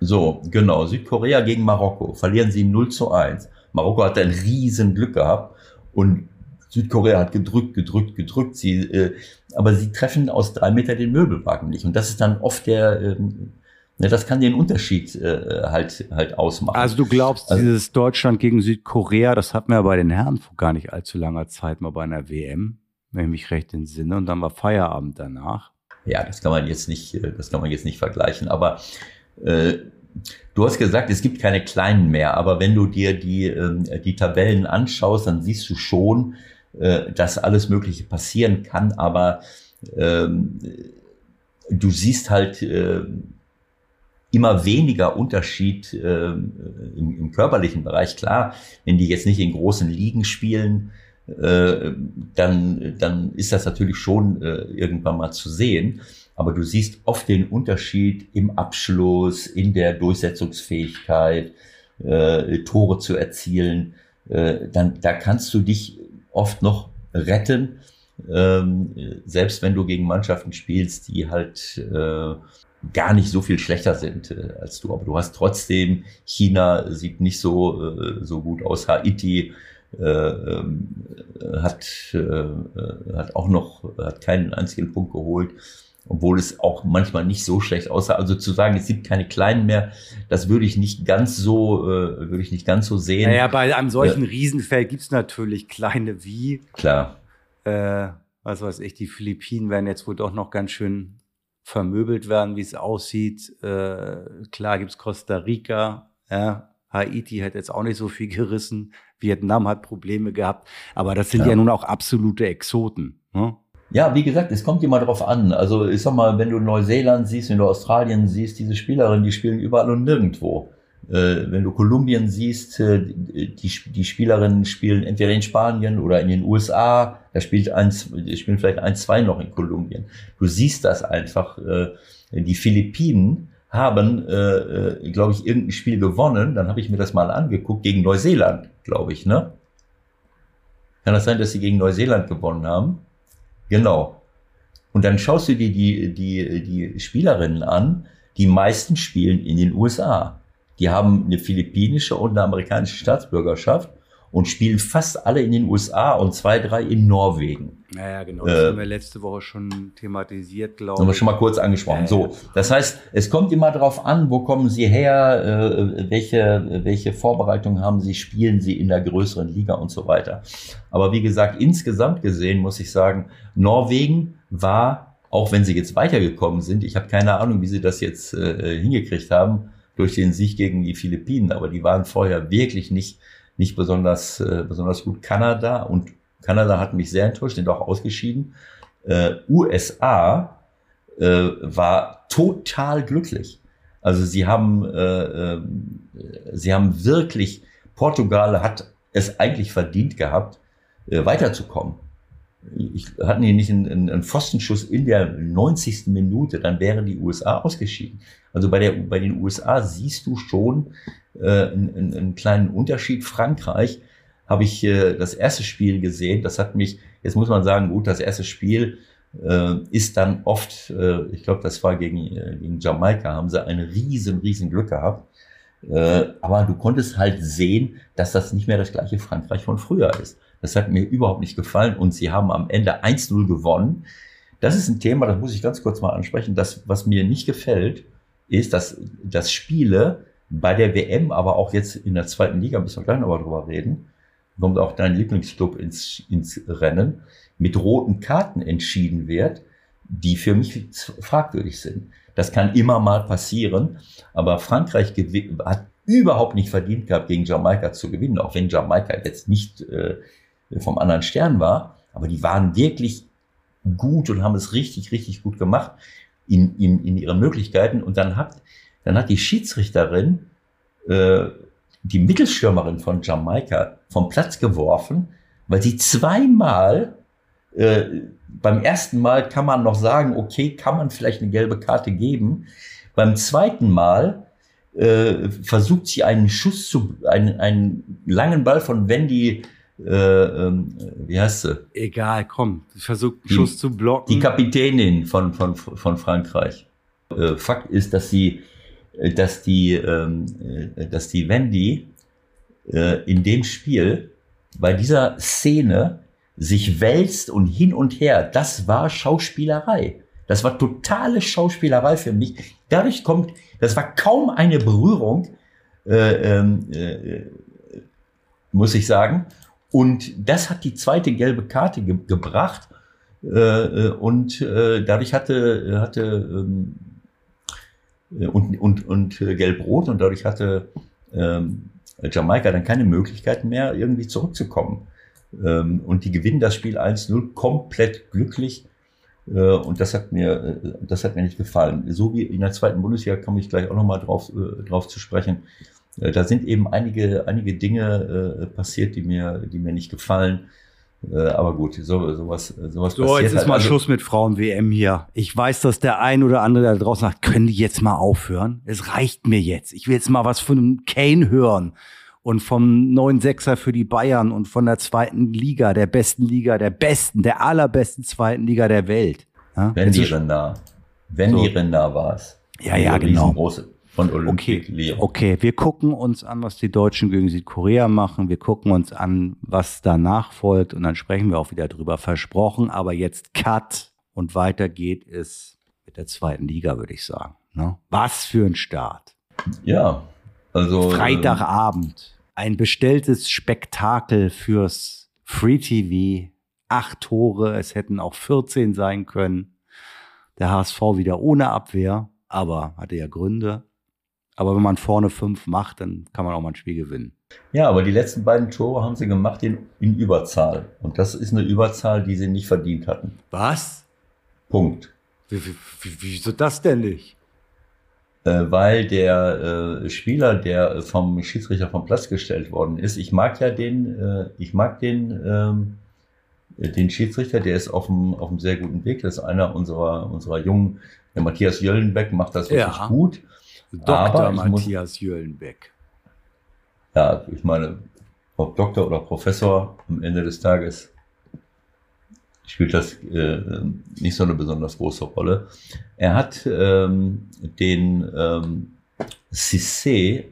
So, genau. Südkorea gegen Marokko. Verlieren sie 0 zu 1. Marokko hat ein riesen Glück gehabt und Südkorea hat gedrückt, gedrückt, gedrückt. Sie, äh, aber sie treffen aus drei Meter den Möbelwagen nicht. Und das ist dann oft der, ähm, Ne, das kann den Unterschied äh, halt, halt ausmachen. Also du glaubst, also, dieses Deutschland gegen Südkorea, das hatten wir bei den Herren vor gar nicht allzu langer Zeit mal bei einer WM, wenn ich mich recht entsinne, und dann war Feierabend danach. Ja, das kann man jetzt nicht, äh, das kann man jetzt nicht vergleichen. Aber äh, du hast gesagt, es gibt keine kleinen mehr. Aber wenn du dir die äh, die Tabellen anschaust, dann siehst du schon, äh, dass alles Mögliche passieren kann. Aber ähm, du siehst halt äh, immer weniger Unterschied äh, im, im, körperlichen Bereich. Klar, wenn die jetzt nicht in großen Ligen spielen, äh, dann, dann ist das natürlich schon äh, irgendwann mal zu sehen. Aber du siehst oft den Unterschied im Abschluss, in der Durchsetzungsfähigkeit, äh, Tore zu erzielen. Äh, dann, da kannst du dich oft noch retten, ähm, selbst wenn du gegen Mannschaften spielst, die halt äh, gar nicht so viel schlechter sind äh, als du. Aber du hast trotzdem, China sieht nicht so, äh, so gut aus, Haiti äh, ähm, hat, äh, hat auch noch, hat keinen einzigen Punkt geholt, obwohl es auch manchmal nicht so schlecht aussah. Also zu sagen, es gibt keine Kleinen mehr, das würde ich nicht ganz so, äh, würde ich nicht ganz so sehen. Naja, bei einem solchen äh, Riesenfeld gibt's natürlich kleine wie. Klar. Äh, was weiß ich, die Philippinen werden jetzt wohl doch noch ganz schön vermöbelt werden, wie es aussieht. Äh, klar gibt's Costa Rica, ja. Haiti hat jetzt auch nicht so viel gerissen. Vietnam hat Probleme gehabt. Aber das sind ja, ja nun auch absolute Exoten. Ne? Ja, wie gesagt, es kommt immer drauf an. Also ich sag mal, wenn du Neuseeland siehst, wenn du Australien siehst, diese Spielerinnen, die spielen überall und nirgendwo. Äh, wenn du Kolumbien siehst, äh, die, die Spielerinnen spielen entweder in Spanien oder in den USA, da spielt eins, spielen vielleicht ein, zwei noch in Kolumbien. Du siehst das einfach. Äh, die Philippinen haben, glaube ich, irgendein Spiel gewonnen. Dann habe ich mir das mal angeguckt gegen Neuseeland, glaube ich, ne? Kann das sein, dass sie gegen Neuseeland gewonnen haben? Genau. Und dann schaust du dir die, die, die Spielerinnen an. Die meisten spielen in den USA. Die haben eine philippinische und eine amerikanische Staatsbürgerschaft und spielen fast alle in den USA und zwei, drei in Norwegen. Naja, genau. Das äh, haben wir letzte Woche schon thematisiert, glaube ich. Haben wir schon mal kurz angesprochen. Ja, so, das heißt, es kommt immer darauf an, wo kommen Sie her, äh, welche, welche Vorbereitungen haben Sie, spielen Sie in der größeren Liga und so weiter. Aber wie gesagt, insgesamt gesehen muss ich sagen, Norwegen war, auch wenn sie jetzt weitergekommen sind, ich habe keine Ahnung, wie sie das jetzt äh, hingekriegt haben, durch den Sieg gegen die Philippinen, aber die waren vorher wirklich nicht, nicht besonders, äh, besonders gut. Kanada und Kanada hat mich sehr enttäuscht, sind auch ausgeschieden. Äh, USA äh, war total glücklich. Also sie haben, äh, äh, sie haben wirklich, Portugal hat es eigentlich verdient gehabt, äh, weiterzukommen ich, hatten die nicht einen, einen Pfostenschuss in der 90. Minute, dann wären die USA ausgeschieden. Also bei, der, bei den USA siehst du schon äh, einen, einen kleinen Unterschied. Frankreich habe ich äh, das erste Spiel gesehen. Das hat mich, jetzt muss man sagen, gut, das erste Spiel äh, ist dann oft, äh, ich glaube, das war gegen, äh, gegen Jamaika, haben sie ein riesen, riesen Glück gehabt. Äh, aber du konntest halt sehen, dass das nicht mehr das gleiche Frankreich von früher ist. Das hat mir überhaupt nicht gefallen und sie haben am Ende 1-0 gewonnen. Das ist ein Thema, das muss ich ganz kurz mal ansprechen. Das, was mir nicht gefällt, ist, dass, dass Spiele bei der WM, aber auch jetzt in der zweiten Liga, müssen wir gleich noch mal drüber reden, kommt auch dein Lieblingsclub ins, ins Rennen, mit roten Karten entschieden wird, die für mich fragwürdig sind. Das kann immer mal passieren, aber Frankreich hat überhaupt nicht verdient gehabt, gegen Jamaika zu gewinnen, auch wenn Jamaika jetzt nicht äh, vom anderen Stern war, aber die waren wirklich gut und haben es richtig, richtig gut gemacht in, in, in ihren Möglichkeiten. Und dann hat, dann hat die Schiedsrichterin äh, die Mittelstürmerin von Jamaika vom Platz geworfen, weil sie zweimal äh, beim ersten Mal kann man noch sagen, okay, kann man vielleicht eine gelbe Karte geben. Beim zweiten Mal äh, versucht sie einen Schuss zu, einen, einen langen Ball von Wendy äh, ähm, wie heißt sie? Egal, komm, versucht einen Schuss zu blocken. Die Kapitänin von, von, von Frankreich. Äh, Fakt ist, dass sie, äh, dass die, ähm, äh, dass die Wendy äh, in dem Spiel bei dieser Szene sich wälzt und hin und her. Das war Schauspielerei. Das war totale Schauspielerei für mich. Dadurch kommt, das war kaum eine Berührung, äh, ähm, äh, muss ich sagen. Und das hat die zweite gelbe Karte ge gebracht. Äh, äh und äh, dadurch hatte, hatte ähm, äh, und, und, und gelb-rot und dadurch hatte ähm, Jamaika dann keine Möglichkeit mehr, irgendwie zurückzukommen. Ähm, und die gewinnen das Spiel 1-0 komplett glücklich. Äh, und das hat mir, äh, das hat mir nicht gefallen. So wie in der zweiten Bundesliga komme ich gleich auch nochmal drauf, äh, drauf zu sprechen. Da sind eben einige, einige Dinge passiert, die mir, die mir nicht gefallen. Aber gut, so, sowas, sowas so, passiert. So, jetzt ist halt. mal also, Schluss mit Frauen-WM hier. Ich weiß, dass der ein oder andere da draußen sagt, können die jetzt mal aufhören? Es reicht mir jetzt. Ich will jetzt mal was von einem Kane hören und vom neuen Sechser für die Bayern und von der zweiten Liga, der besten Liga, der besten, der allerbesten zweiten Liga der Welt. Ja? Wenn die Rinder, wenn so. die Rinder war es. Ja, ja, genau. Von Olympique okay. okay, wir gucken uns an, was die Deutschen gegen Südkorea machen. Wir gucken uns an, was danach folgt und dann sprechen wir auch wieder drüber. Versprochen, aber jetzt Cut und weiter geht es mit der zweiten Liga, würde ich sagen. Ne? Was für ein Start. Ja, also. Freitagabend ein bestelltes Spektakel fürs Free TV. Acht Tore, es hätten auch 14 sein können. Der HSV wieder ohne Abwehr, aber hatte ja Gründe. Aber wenn man vorne fünf macht, dann kann man auch mal ein Spiel gewinnen. Ja, aber die letzten beiden Tore haben sie gemacht in, in Überzahl. Und das ist eine Überzahl, die sie nicht verdient hatten. Was? Punkt. Wie, wie, wie, wieso das denn nicht? äh, weil der äh, Spieler, der vom Schiedsrichter vom Platz gestellt worden ist, ich mag ja den, äh, ich mag den, ähm, den Schiedsrichter, der ist auf einem, auf einem sehr guten Weg. Das ist einer unserer, unserer Jungen, der Matthias Jöllenbeck macht das wirklich ja. gut. Dr. Matthias muss, Jöllenbeck. Ja, ich meine, ob Doktor oder Professor am Ende des Tages spielt das äh, nicht so eine besonders große Rolle. Er hat ähm, den ähm, Cissé,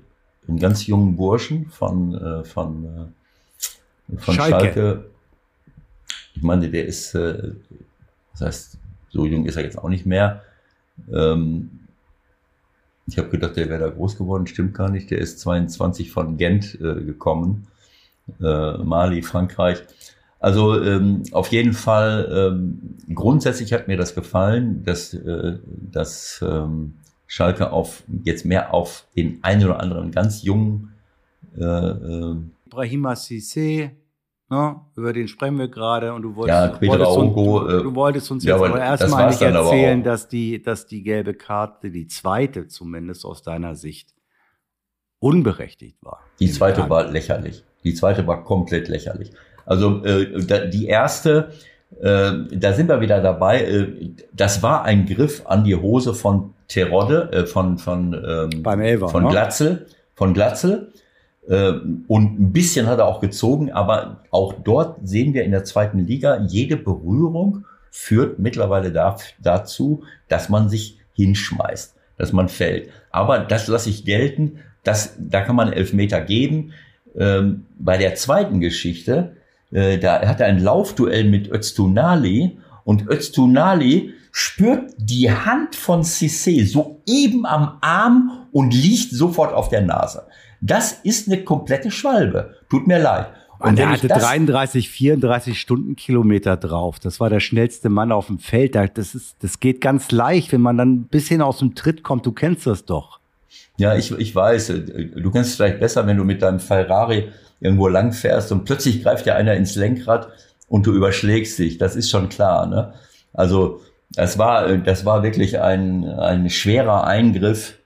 einen ganz jungen Burschen von, äh, von, äh, von Schalke. Schalke. Ich meine, der ist, äh, das heißt, so jung ist er jetzt auch nicht mehr. Ähm, ich habe gedacht, der wäre da groß geworden, stimmt gar nicht. Der ist 22 von Gent äh, gekommen, äh, Mali, Frankreich. Also ähm, auf jeden Fall, ähm, grundsätzlich hat mir das gefallen, dass, äh, dass ähm, Schalke auf jetzt mehr auf den einen oder anderen ganz jungen äh, äh, Ibrahima Sissé, ne, über den sprechen wir gerade und du wolltest, ja, wolltest, uns, du, du wolltest uns ja, jetzt aber erstmal nicht erzählen, dass die, dass die gelbe Karte, die zweite zumindest aus deiner Sicht, unberechtigt war. Die zweite war lächerlich. Die zweite war komplett lächerlich. Also äh, die erste, äh, da sind wir wieder dabei. Äh, das war ein Griff an die Hose von Terodde, äh, von von ähm, Beim Elfer, von ne? Glatzel, von Glatzel. Äh, und ein bisschen hat er auch gezogen, aber auch dort sehen wir in der zweiten Liga, jede Berührung führt mittlerweile da, dazu, dass man sich hinschmeißt, dass man fällt. Aber das lasse ich gelten, das, da kann man Elfmeter geben. Ähm, bei der zweiten Geschichte, äh, da hat er ein Laufduell mit Öztunali und Öztunali spürt die Hand von Cissé so eben am Arm und liegt sofort auf der Nase. Das ist eine komplette Schwalbe. Tut mir leid. Und er hatte 33, 34 Stundenkilometer drauf. Das war der schnellste Mann auf dem Feld. Das, ist, das geht ganz leicht, wenn man dann ein bisschen aus dem Tritt kommt. Du kennst das doch. Ja, ich, ich weiß. Du kennst es vielleicht besser, wenn du mit deinem Ferrari irgendwo lang fährst und plötzlich greift ja einer ins Lenkrad und du überschlägst dich. Das ist schon klar. Ne? Also das war, das war wirklich ein, ein schwerer Eingriff,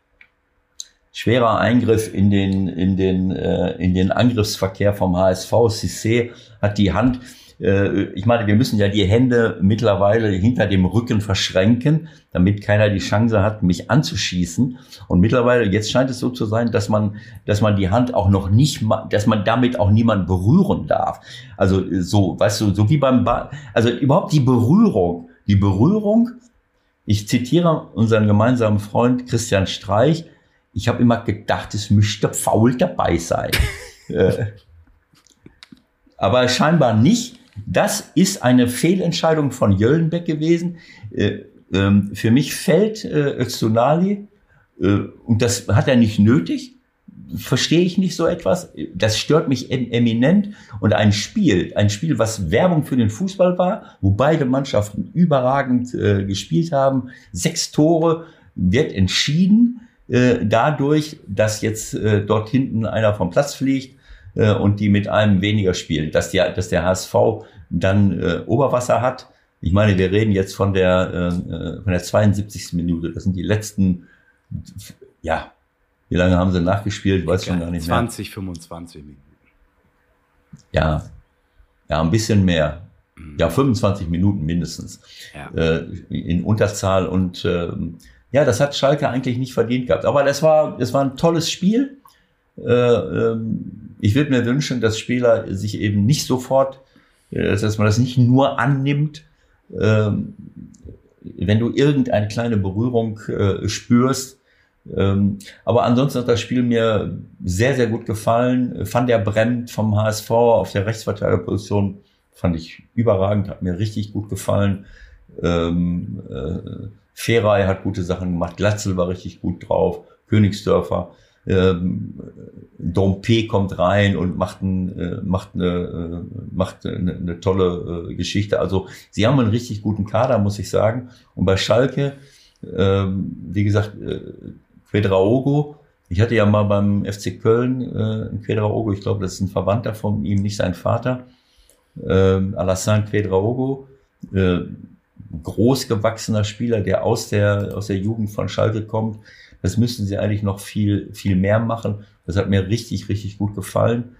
schwerer Eingriff in den, in den, äh, in den Angriffsverkehr vom HSV. Cissé hat die Hand äh, ich meine, wir müssen ja die Hände mittlerweile hinter dem Rücken verschränken, damit keiner die Chance hat, mich anzuschießen. Und mittlerweile, jetzt scheint es so zu sein, dass man, dass man die Hand auch noch nicht, dass man damit auch niemand berühren darf. Also so, weißt du, so wie beim, ba also überhaupt die Berührung, die Berührung. Ich zitiere unseren gemeinsamen Freund Christian Streich. Ich habe immer gedacht, es müsste faul dabei sein. Äh, aber scheinbar nicht. Das ist eine Fehlentscheidung von Jöllenbeck gewesen. Äh, ähm, für mich fällt äh, Öztunali, äh, und das hat er nicht nötig, verstehe ich nicht so etwas. Das stört mich eminent. Und ein Spiel, ein Spiel, was Werbung für den Fußball war, wo beide Mannschaften überragend äh, gespielt haben, sechs Tore, wird entschieden äh, dadurch, dass jetzt äh, dort hinten einer vom Platz fliegt äh, und die mit einem weniger spielen, dass, die, dass der HSV dann äh, Oberwasser hat. Ich meine, wir reden jetzt von der, äh, von der 72. Minute. Das sind die letzten, ja, wie lange haben sie nachgespielt? Weiß schon gar nicht 20, mehr. 25 Minuten. Ja, ja, ein bisschen mehr. Mhm. Ja, 25 Minuten mindestens. Ja. Äh, in Unterzahl und äh, ja, das hat Schalke eigentlich nicht verdient gehabt. Aber das war, das war ein tolles Spiel. Äh, ähm, ich würde mir wünschen, dass Spieler sich eben nicht sofort, äh, dass man das nicht nur annimmt, ähm, wenn du irgendeine kleine Berührung äh, spürst. Ähm, aber ansonsten hat das Spiel mir sehr, sehr gut gefallen. Van der Bremt vom HSV auf der Rechtsverteidigerposition fand ich überragend, hat mir richtig gut gefallen. Äh, Feray hat gute Sachen gemacht, Glatzel war richtig gut drauf, Königsdörfer. Ähm, Dompe kommt rein und macht, ein, äh, macht, eine, äh, macht eine, eine tolle äh, Geschichte. Also sie haben einen richtig guten Kader, muss ich sagen. Und bei Schalke, ähm, wie gesagt, äh, Quedraogo, ich hatte ja mal beim FC Köln äh, einen Quedraogo, ich glaube, das ist ein Verwandter von ihm, nicht sein Vater, ähm, Alassane Quedraogo. Äh, großgewachsener Spieler, der aus der, aus der Jugend von Schalke kommt. Das müssten sie eigentlich noch viel, viel mehr machen. Das hat mir richtig, richtig gut gefallen,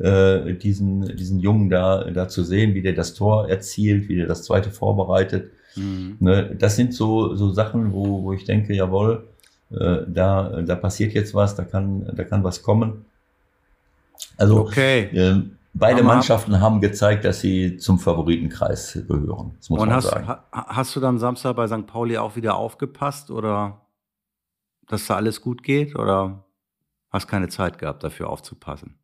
äh, diesen, diesen Jungen da, da zu sehen, wie der das Tor erzielt, wie der das zweite vorbereitet. Mhm. Ne, das sind so, so Sachen, wo, wo ich denke, jawohl, äh, da, da passiert jetzt was, da kann, da kann was kommen. Also, okay. ähm, Beide Mannschaften haben gezeigt, dass sie zum Favoritenkreis gehören. Das muss Und man hast, sagen. hast du dann Samstag bei St. Pauli auch wieder aufgepasst oder dass da alles gut geht oder hast keine Zeit gehabt, dafür aufzupassen?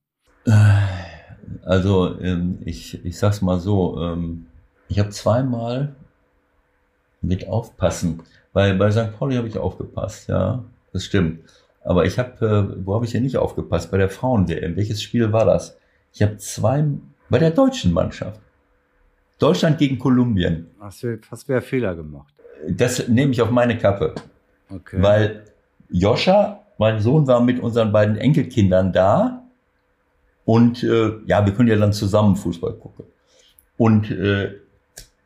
Also ähm, ich, ich sag's mal so, ähm, ich habe zweimal mit aufpassen. Bei, bei St. Pauli habe ich aufgepasst, ja, das stimmt. Aber ich habe, äh, wo habe ich denn nicht aufgepasst? Bei der Frauen-WM. Welches Spiel war das? Ich habe zwei bei der deutschen Mannschaft. Deutschland gegen Kolumbien. Hast du fast wieder Fehler gemacht? Das nehme ich auf meine Kappe. Okay. Weil Joscha, mein Sohn, war mit unseren beiden Enkelkindern da. Und äh, ja, wir können ja dann zusammen Fußball gucken. Und äh,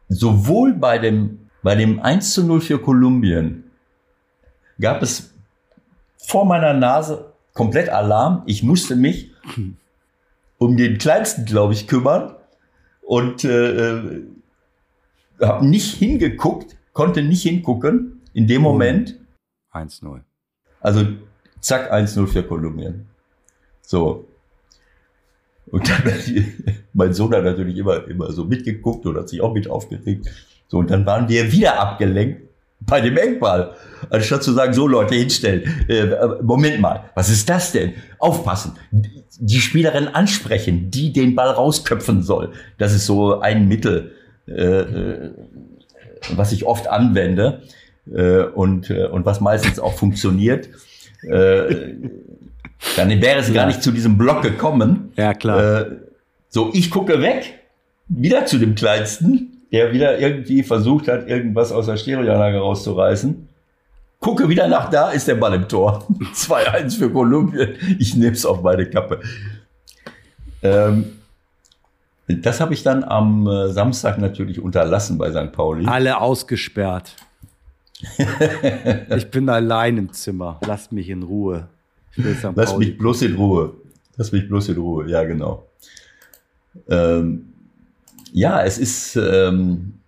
sowohl bei dem, bei dem 1 zu 0 für Kolumbien gab es vor meiner Nase komplett Alarm. Ich musste mich um den Kleinsten, glaube ich, kümmern und äh, äh habe nicht hingeguckt, konnte nicht hingucken in dem Moment. 1-0. Also zack, 1-0 für Kolumbien. So. Und dann, mein Sohn hat natürlich immer, immer so mitgeguckt und hat sich auch mit aufgeregt. So, und dann waren wir wieder abgelenkt bei dem Eckball. Anstatt zu sagen, so Leute hinstellen, äh, Moment mal, was ist das denn? Aufpassen, die Spielerin ansprechen, die den Ball rausköpfen soll. Das ist so ein Mittel, äh, äh was ich oft anwende äh, und, äh, und was meistens auch funktioniert. Äh, dann wäre es gar nicht zu diesem Block gekommen. Ja, klar. Äh, so, ich gucke weg, wieder zu dem Kleinsten der wieder irgendwie versucht hat, irgendwas aus der Stereoanlage rauszureißen. Gucke wieder nach da, ist der Ball im Tor. 2-1 für Kolumbien. Ich nehme es auf meine Kappe. Ähm, das habe ich dann am äh, Samstag natürlich unterlassen bei St. Pauli. Alle ausgesperrt. ich bin allein im Zimmer. Lasst mich in Ruhe. Lass mich bloß in Ruhe. Lass mich bloß in Ruhe. Ja, genau. Ähm, ja, es ist, ähm,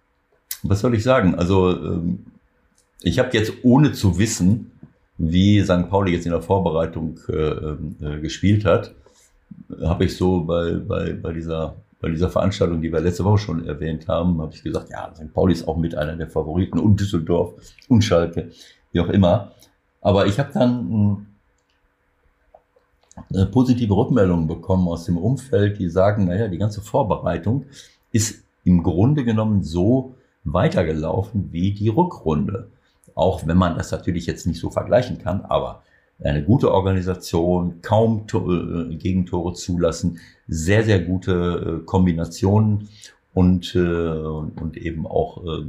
was soll ich sagen? Also ähm, ich habe jetzt ohne zu wissen, wie St. Pauli jetzt in der Vorbereitung äh, äh, gespielt hat, habe ich so bei, bei, bei, dieser, bei dieser Veranstaltung, die wir letzte Woche schon erwähnt haben, habe ich gesagt, ja, St. Pauli ist auch mit einer der Favoriten und Düsseldorf und Schalke, wie auch immer. Aber ich habe dann äh, positive Rückmeldungen bekommen aus dem Umfeld, die sagen, naja, die ganze Vorbereitung ist im Grunde genommen so weitergelaufen wie die Rückrunde. Auch wenn man das natürlich jetzt nicht so vergleichen kann, aber eine gute Organisation, kaum äh, Gegentore zulassen, sehr, sehr gute äh, Kombinationen und, äh, und eben auch äh,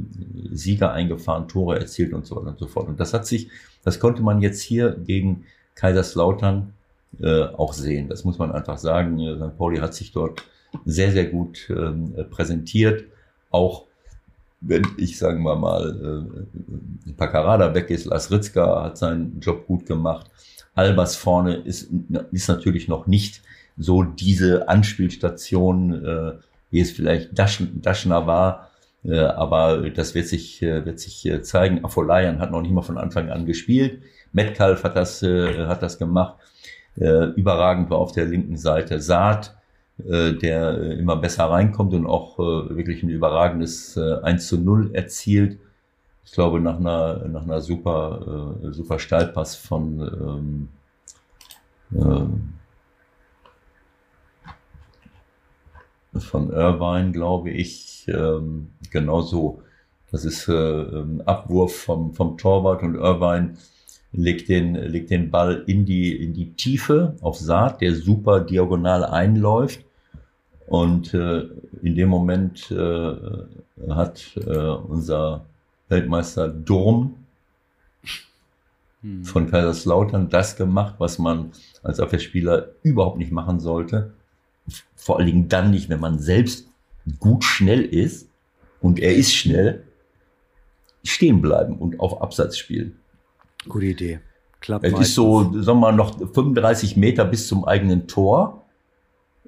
Sieger eingefahren, Tore erzielt und so weiter und so fort. Und das hat sich, das konnte man jetzt hier gegen Kaiserslautern äh, auch sehen. Das muss man einfach sagen. St. Pauli hat sich dort sehr, sehr gut äh, präsentiert. Auch wenn ich, sagen wir mal, äh, Paccarada weg ist, Lars Ritzka hat seinen Job gut gemacht. Albers vorne ist, ist natürlich noch nicht so diese Anspielstation, äh, wie es vielleicht Daschner war. Äh, aber das wird sich, äh, wird sich äh, zeigen. Afolayan hat noch nicht mal von Anfang an gespielt. Metcalf hat das, äh, hat das gemacht. Äh, überragend war auf der linken Seite Saat, äh, der äh, immer besser reinkommt und auch äh, wirklich ein überragendes äh, 1 zu 0 erzielt. Ich glaube, nach einer, nach einer super, äh, super Steilpass von ähm, äh, von Irvine, glaube ich, ähm, genau so. Das ist äh, ein Abwurf vom, vom Torwart und Irvine legt den, legt den Ball in die, in die Tiefe auf Saat, der super diagonal einläuft. Und äh, in dem Moment äh, hat äh, unser Weltmeister Durm hm. von Kaiserslautern das gemacht, was man als Abwehrspieler überhaupt nicht machen sollte. Vor allen Dingen dann nicht, wenn man selbst gut schnell ist und er ist schnell, stehen bleiben und auf Absatz spielen. Gute Idee. Klappt es ist so, sagen wir mal, noch 35 Meter bis zum eigenen Tor.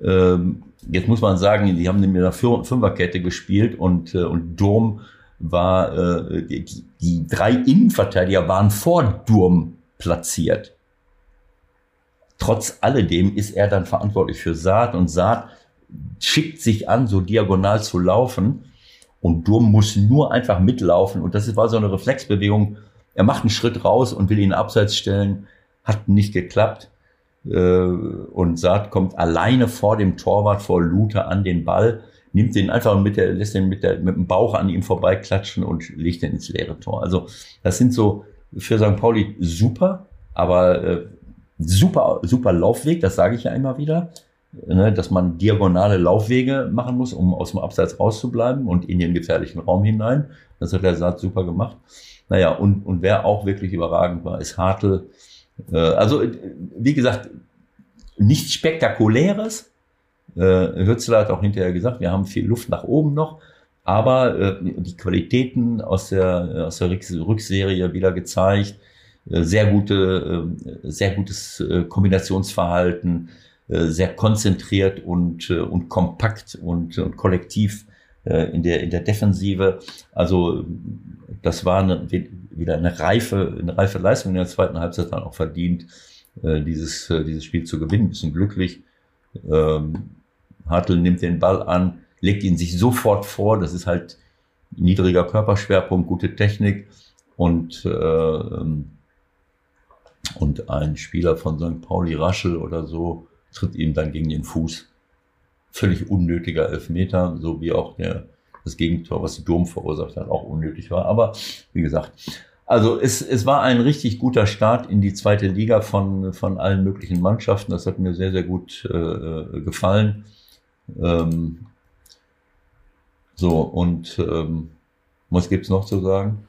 Ähm, jetzt muss man sagen, die haben mit einer Fünferkette gespielt und, äh, und Durm war, äh, die, die drei Innenverteidiger waren vor Durm platziert. Trotz alledem ist er dann verantwortlich für Saat und Saat schickt sich an, so diagonal zu laufen und Durm muss nur einfach mitlaufen und das war so eine Reflexbewegung, er macht einen Schritt raus und will ihn abseits stellen, hat nicht geklappt. Äh, und Saad kommt alleine vor dem Torwart, vor Luther an den Ball, nimmt den einfach mit der, lässt den mit, der, mit dem Bauch an ihm vorbeiklatschen und legt den ins leere Tor. Also das sind so für St. Pauli super, aber äh, super, super Laufweg, das sage ich ja immer wieder, ne, dass man diagonale Laufwege machen muss, um aus dem Abseits rauszubleiben und in den gefährlichen Raum hinein. Das hat der Saat super gemacht. Naja, und, und wer auch wirklich überragend war, ist Hartl. Äh, also, wie gesagt, nichts Spektakuläres. Äh, Hürzler hat auch hinterher gesagt, wir haben viel Luft nach oben noch. Aber äh, die Qualitäten aus der, aus der Rückserie wieder gezeigt. Sehr gute, sehr gutes Kombinationsverhalten, sehr konzentriert und, und kompakt und, und kollektiv in der, in der Defensive. Also das war eine, wieder eine reife, eine reife Leistung in der zweiten Halbzeit dann auch verdient, äh, dieses, äh, dieses Spiel zu gewinnen. Bisschen glücklich. Ähm, Hartl nimmt den Ball an, legt ihn sich sofort vor. Das ist halt niedriger Körperschwerpunkt, gute Technik und äh, ähm, und ein Spieler von St. Pauli Raschel oder so tritt ihm dann gegen den Fuß völlig unnötiger Elfmeter, so wie auch der, das Gegentor, was die Durm verursacht hat, auch unnötig war. Aber wie gesagt, also es, es war ein richtig guter Start in die zweite Liga von, von allen möglichen Mannschaften. Das hat mir sehr, sehr gut äh, gefallen. Ähm, so, und ähm, was gibt's noch zu sagen?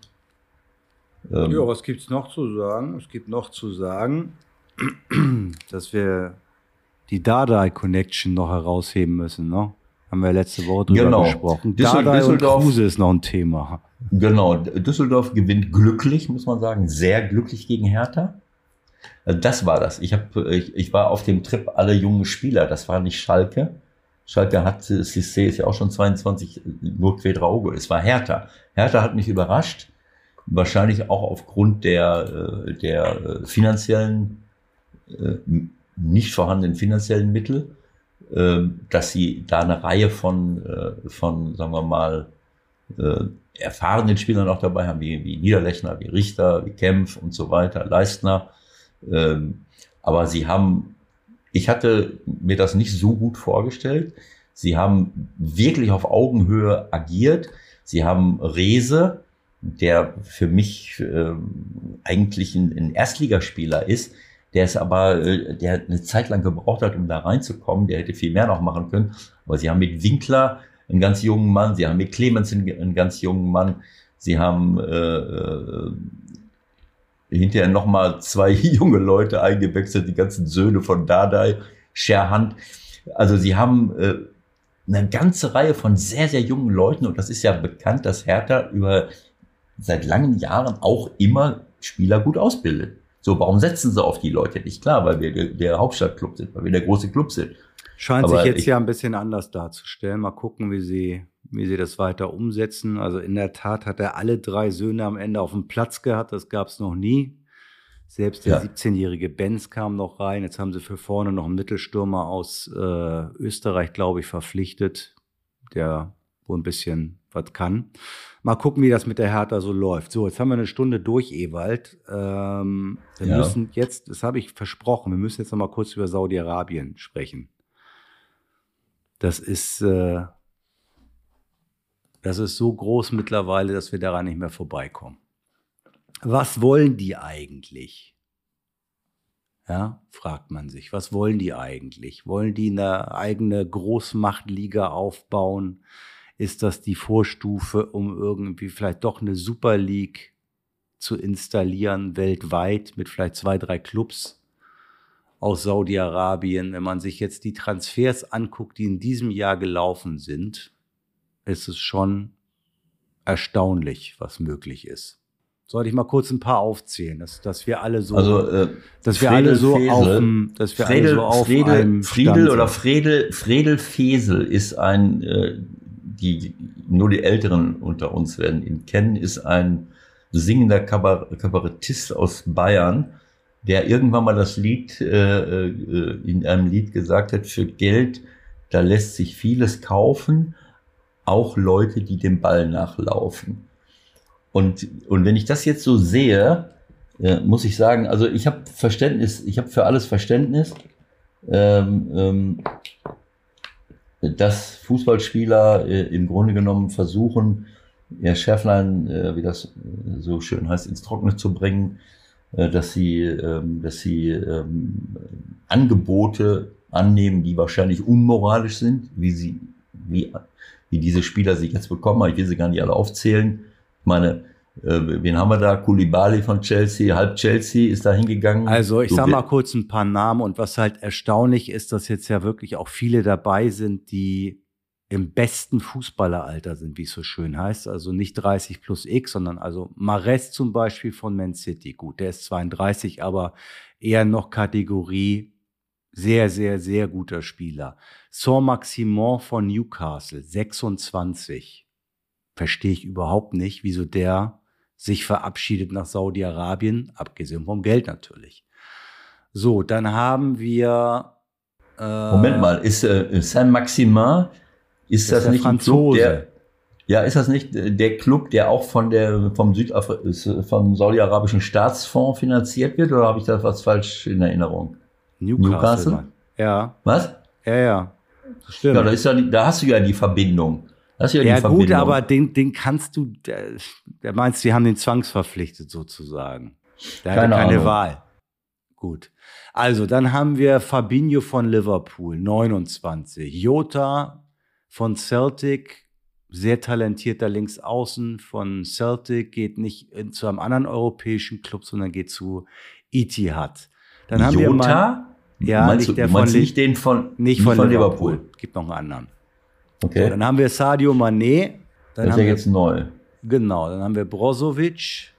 Ähm, ja, was gibt's noch zu sagen? Es gibt noch zu sagen, dass wir die Dardai Connection noch herausheben müssen, ne? Haben wir letzte Woche drüber genau. gesprochen. Düssel Dardai Düsseldorf, und Kruse ist noch ein Thema. Genau, Düsseldorf gewinnt glücklich, muss man sagen, sehr glücklich gegen Hertha. Also das war das. Ich, hab, ich, ich war auf dem Trip alle jungen Spieler. Das war nicht Schalke. Schalke hat, Cissé ist ja auch schon 22, nur Quedraugo. Es war Hertha. Hertha hat mich überrascht. Wahrscheinlich auch aufgrund der, äh, der äh, finanziellen äh, nicht vorhandenen finanziellen Mittel, äh, dass sie da eine Reihe von, äh, von sagen wir mal, äh, erfahrenen Spielern auch dabei haben, wie, wie Niederlechner, wie Richter, wie Kempf und so weiter, Leistner. Ähm, aber sie haben, ich hatte mir das nicht so gut vorgestellt. Sie haben wirklich auf Augenhöhe agiert. Sie haben Rese, der für mich äh, eigentlich ein, ein Erstligaspieler ist, der ist aber, äh, der eine Zeit lang gebraucht hat, um da reinzukommen. Der hätte viel mehr noch machen können. Aber sie haben mit Winkler einen ganz jungen Mann, sie haben mit Clemens einen, ganz jungen Mann, sie haben äh, äh, hinterher nochmal zwei junge Leute eingewechselt, die ganzen Söhne von Dardai, Sherhand. Also sie haben äh, eine ganze Reihe von sehr, sehr jungen Leuten und das ist ja bekannt, dass Hertha über seit langen Jahren auch immer Spieler gut ausbildet. So, warum setzen sie auf die Leute nicht? Klar, weil wir der, der Hauptstadtclub sind, weil wir der große Club sind. Scheint Aber sich jetzt ich, ja ein bisschen anders darzustellen. Mal gucken, wie sie, wie sie das weiter umsetzen. Also in der Tat hat er alle drei Söhne am Ende auf dem Platz gehabt. Das gab es noch nie. Selbst der ja. 17-jährige Benz kam noch rein. Jetzt haben sie für vorne noch einen Mittelstürmer aus äh, Österreich, glaube ich, verpflichtet, der wohl ein bisschen was kann. Mal gucken, wie das mit der Hertha so läuft. So, jetzt haben wir eine Stunde durch, Ewald. Ähm, wir ja. müssen jetzt, das habe ich versprochen, wir müssen jetzt noch mal kurz über Saudi-Arabien sprechen. Das ist, äh, das ist so groß mittlerweile, dass wir daran nicht mehr vorbeikommen. Was wollen die eigentlich? Ja, fragt man sich. Was wollen die eigentlich? Wollen die eine eigene Großmachtliga aufbauen? Ist das die Vorstufe, um irgendwie vielleicht doch eine Super League zu installieren weltweit mit vielleicht zwei, drei Clubs aus Saudi-Arabien. Wenn man sich jetzt die Transfers anguckt, die in diesem Jahr gelaufen sind, ist es schon erstaunlich, was möglich ist. Sollte ich mal kurz ein paar aufzählen, dass, dass wir alle so, also, äh, dass wir alle so Fesel, auf, dass wir Fredel, alle so auf Fredel, einem Friedel oder Fredel, Fredel Fesel ist ein äh, die nur die Älteren unter uns werden ihn kennen, ist ein singender Kabarettist aus Bayern, der irgendwann mal das Lied äh, äh, in einem Lied gesagt hat, für Geld, da lässt sich vieles kaufen, auch Leute, die dem Ball nachlaufen. Und, und wenn ich das jetzt so sehe, äh, muss ich sagen, also ich habe Verständnis, ich habe für alles Verständnis. Ähm, ähm, dass Fußballspieler äh, im Grunde genommen versuchen, ihr Schäflein, äh, wie das äh, so schön heißt, ins Trockene zu bringen, äh, dass sie, ähm, dass sie ähm, Angebote annehmen, die wahrscheinlich unmoralisch sind, wie sie, wie, wie diese Spieler sich jetzt bekommen. Ich will sie gar nicht alle aufzählen. Ich meine, wen haben wir da? Kulibali von Chelsea, halb Chelsea ist da hingegangen. Also ich sag mal kurz ein paar Namen und was halt erstaunlich ist, dass jetzt ja wirklich auch viele dabei sind, die im besten Fußballeralter sind, wie es so schön heißt. Also nicht 30 plus X, sondern also Mares zum Beispiel von Man City. Gut, der ist 32, aber eher noch Kategorie sehr, sehr, sehr guter Spieler. Saint-Maximin von Newcastle, 26. Verstehe ich überhaupt nicht, wieso der sich verabschiedet nach Saudi-Arabien, abgesehen vom Geld natürlich. So, dann haben wir. Äh, Moment mal, ist äh, Saint-Maximin, ist, ist das nicht Franzose. ein Club, der. Ja, ist das nicht der Club, der auch von der vom Südafri vom saudi-arabischen Staatsfonds finanziert wird, oder habe ich da was falsch in Erinnerung? Newcastle. Newcastle? Ja. Was? Ja, ja. Stimmt. Ja, da, ist ja, da hast du ja die Verbindung. Das ist ja, ja gut, aber den, den kannst du, der, der meinst, die haben den zwangsverpflichtet sozusagen. Der keine hatte keine Ahnung. Wahl. Gut. Also, dann haben wir Fabinho von Liverpool, 29. Jota von Celtic, sehr talentierter Linksaußen von Celtic, geht nicht zu einem anderen europäischen Club, sondern geht zu Etihad. Dann haben Jota? wir mal, ja, meinst nicht, der du, von, nicht den von, nicht von, von Liverpool. Liverpool. Gibt noch einen anderen. Okay. So, dann haben wir Sadio Mané. Dann das ist ja jetzt neu. Genau, dann haben wir Brozovic.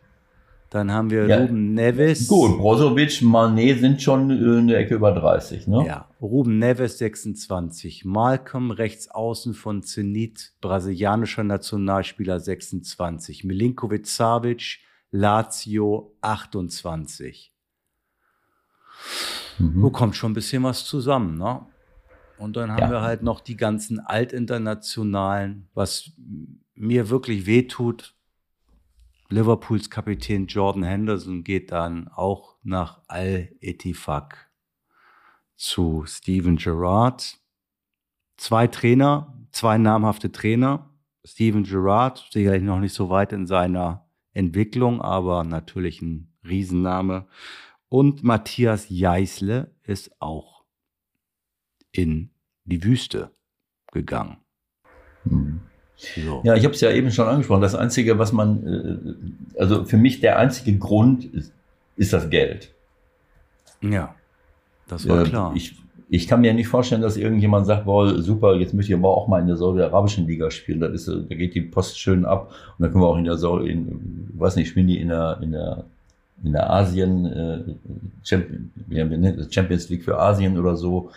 Dann haben wir ja. Ruben Neves. Gut, Brozovic, Mané sind schon in der Ecke über 30, ne? Ja, Ruben Neves 26. Malcolm rechts außen von Zenit, brasilianischer Nationalspieler 26. Milinkovic Savic, Lazio 28. Mhm. Wo kommt schon ein bisschen was zusammen, ne? Und dann haben ja. wir halt noch die ganzen Altinternationalen, was mir wirklich wehtut. Liverpools Kapitän Jordan Henderson geht dann auch nach Al-Etifak zu Steven Gerrard. Zwei Trainer, zwei namhafte Trainer. Steven Gerrard, sicherlich noch nicht so weit in seiner Entwicklung, aber natürlich ein Riesenname. Und Matthias Jeißle ist auch in die Wüste gegangen. Hm. So. Ja, ich habe es ja eben schon angesprochen. Das Einzige, was man, äh, also für mich der einzige Grund ist, ist das Geld. Ja, das war äh, klar. Ich, ich kann mir nicht vorstellen, dass irgendjemand sagt, boah, super, jetzt möchte ich aber auch mal in der Saudi-Arabischen Liga spielen. Das ist, da geht die Post schön ab und dann können wir auch in der Saudi, in, weiß nicht, spielen die in der, in der, in der Asien, äh, Champions, Champions League für Asien oder so,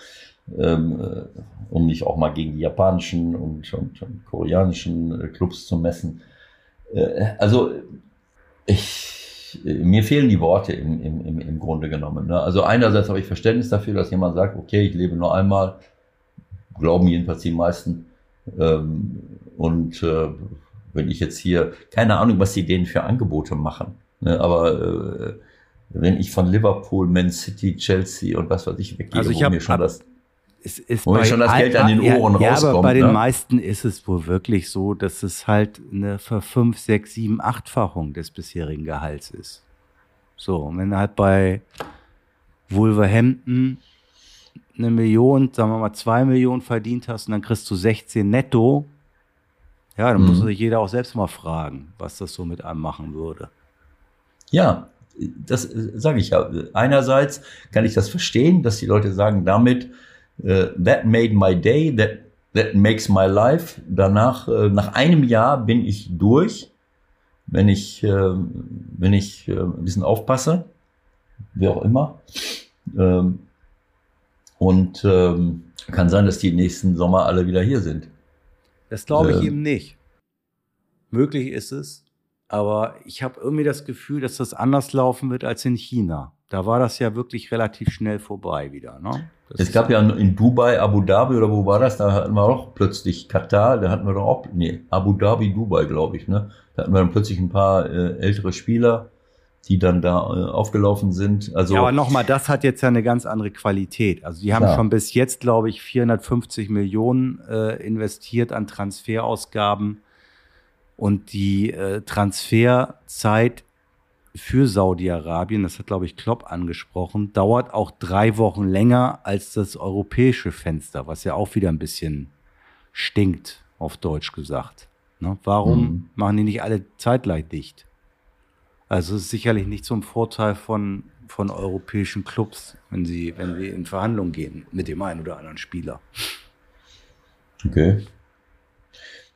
ähm, äh, um nicht auch mal gegen die japanischen und, und, und koreanischen äh, Clubs zu messen. Äh, also ich, mir fehlen die Worte im, im, im Grunde genommen. Ne? Also einerseits habe ich Verständnis dafür, dass jemand sagt, okay, ich lebe nur einmal, glauben jedenfalls die meisten. Ähm, und äh, wenn ich jetzt hier, keine Ahnung, was die denen für Angebote machen, ne? aber äh, wenn ich von Liverpool, Man City, Chelsea und was weiß ich weggehe, also ich wo mir schon das es ist wo bei schon das Geld an den Ohren ja, rauskommt. Ja, aber bei den ne? meisten ist es wohl wirklich so, dass es halt eine für fünf, sechs, sieben, achtfachung des bisherigen Gehalts ist. So, und wenn du halt bei Wolverhampton eine Million, sagen wir mal zwei Millionen verdient hast und dann kriegst du 16 netto, ja, dann mhm. muss sich jeder auch selbst mal fragen, was das so mit einem machen würde. Ja, das äh, sage ich ja. Einerseits kann ich das verstehen, dass die Leute sagen, damit uh, that made my day, that, that makes my life. Danach, uh, nach einem Jahr bin ich durch, wenn ich, uh, wenn ich ein bisschen aufpasse, wie auch immer. Ähm, und ähm, kann sein, dass die nächsten Sommer alle wieder hier sind. Das glaube ich ähm, eben nicht. Möglich ist es, aber ich habe irgendwie das Gefühl, dass das anders laufen wird als in China. Da war das ja wirklich relativ schnell vorbei wieder. Ne? es gab ja in Dubai, Abu Dhabi oder wo war das? Da hatten wir auch plötzlich Katar, da hatten wir doch auch, nee, Abu Dhabi, Dubai, glaube ich, ne? Da hatten wir dann plötzlich ein paar äh, ältere Spieler, die dann da äh, aufgelaufen sind. Also, ja, aber nochmal, das hat jetzt ja eine ganz andere Qualität. Also die haben klar. schon bis jetzt, glaube ich, 450 Millionen äh, investiert an Transferausgaben. Und die äh, Transferzeit für Saudi-Arabien, das hat, glaube ich, Klopp angesprochen, dauert auch drei Wochen länger als das europäische Fenster, was ja auch wieder ein bisschen stinkt, auf Deutsch gesagt. Ne? Warum mhm. machen die nicht alle zeitgleich dicht? Also es ist sicherlich nicht zum Vorteil von, von europäischen Clubs, wenn sie, wenn sie in Verhandlungen gehen mit dem einen oder anderen Spieler. Okay.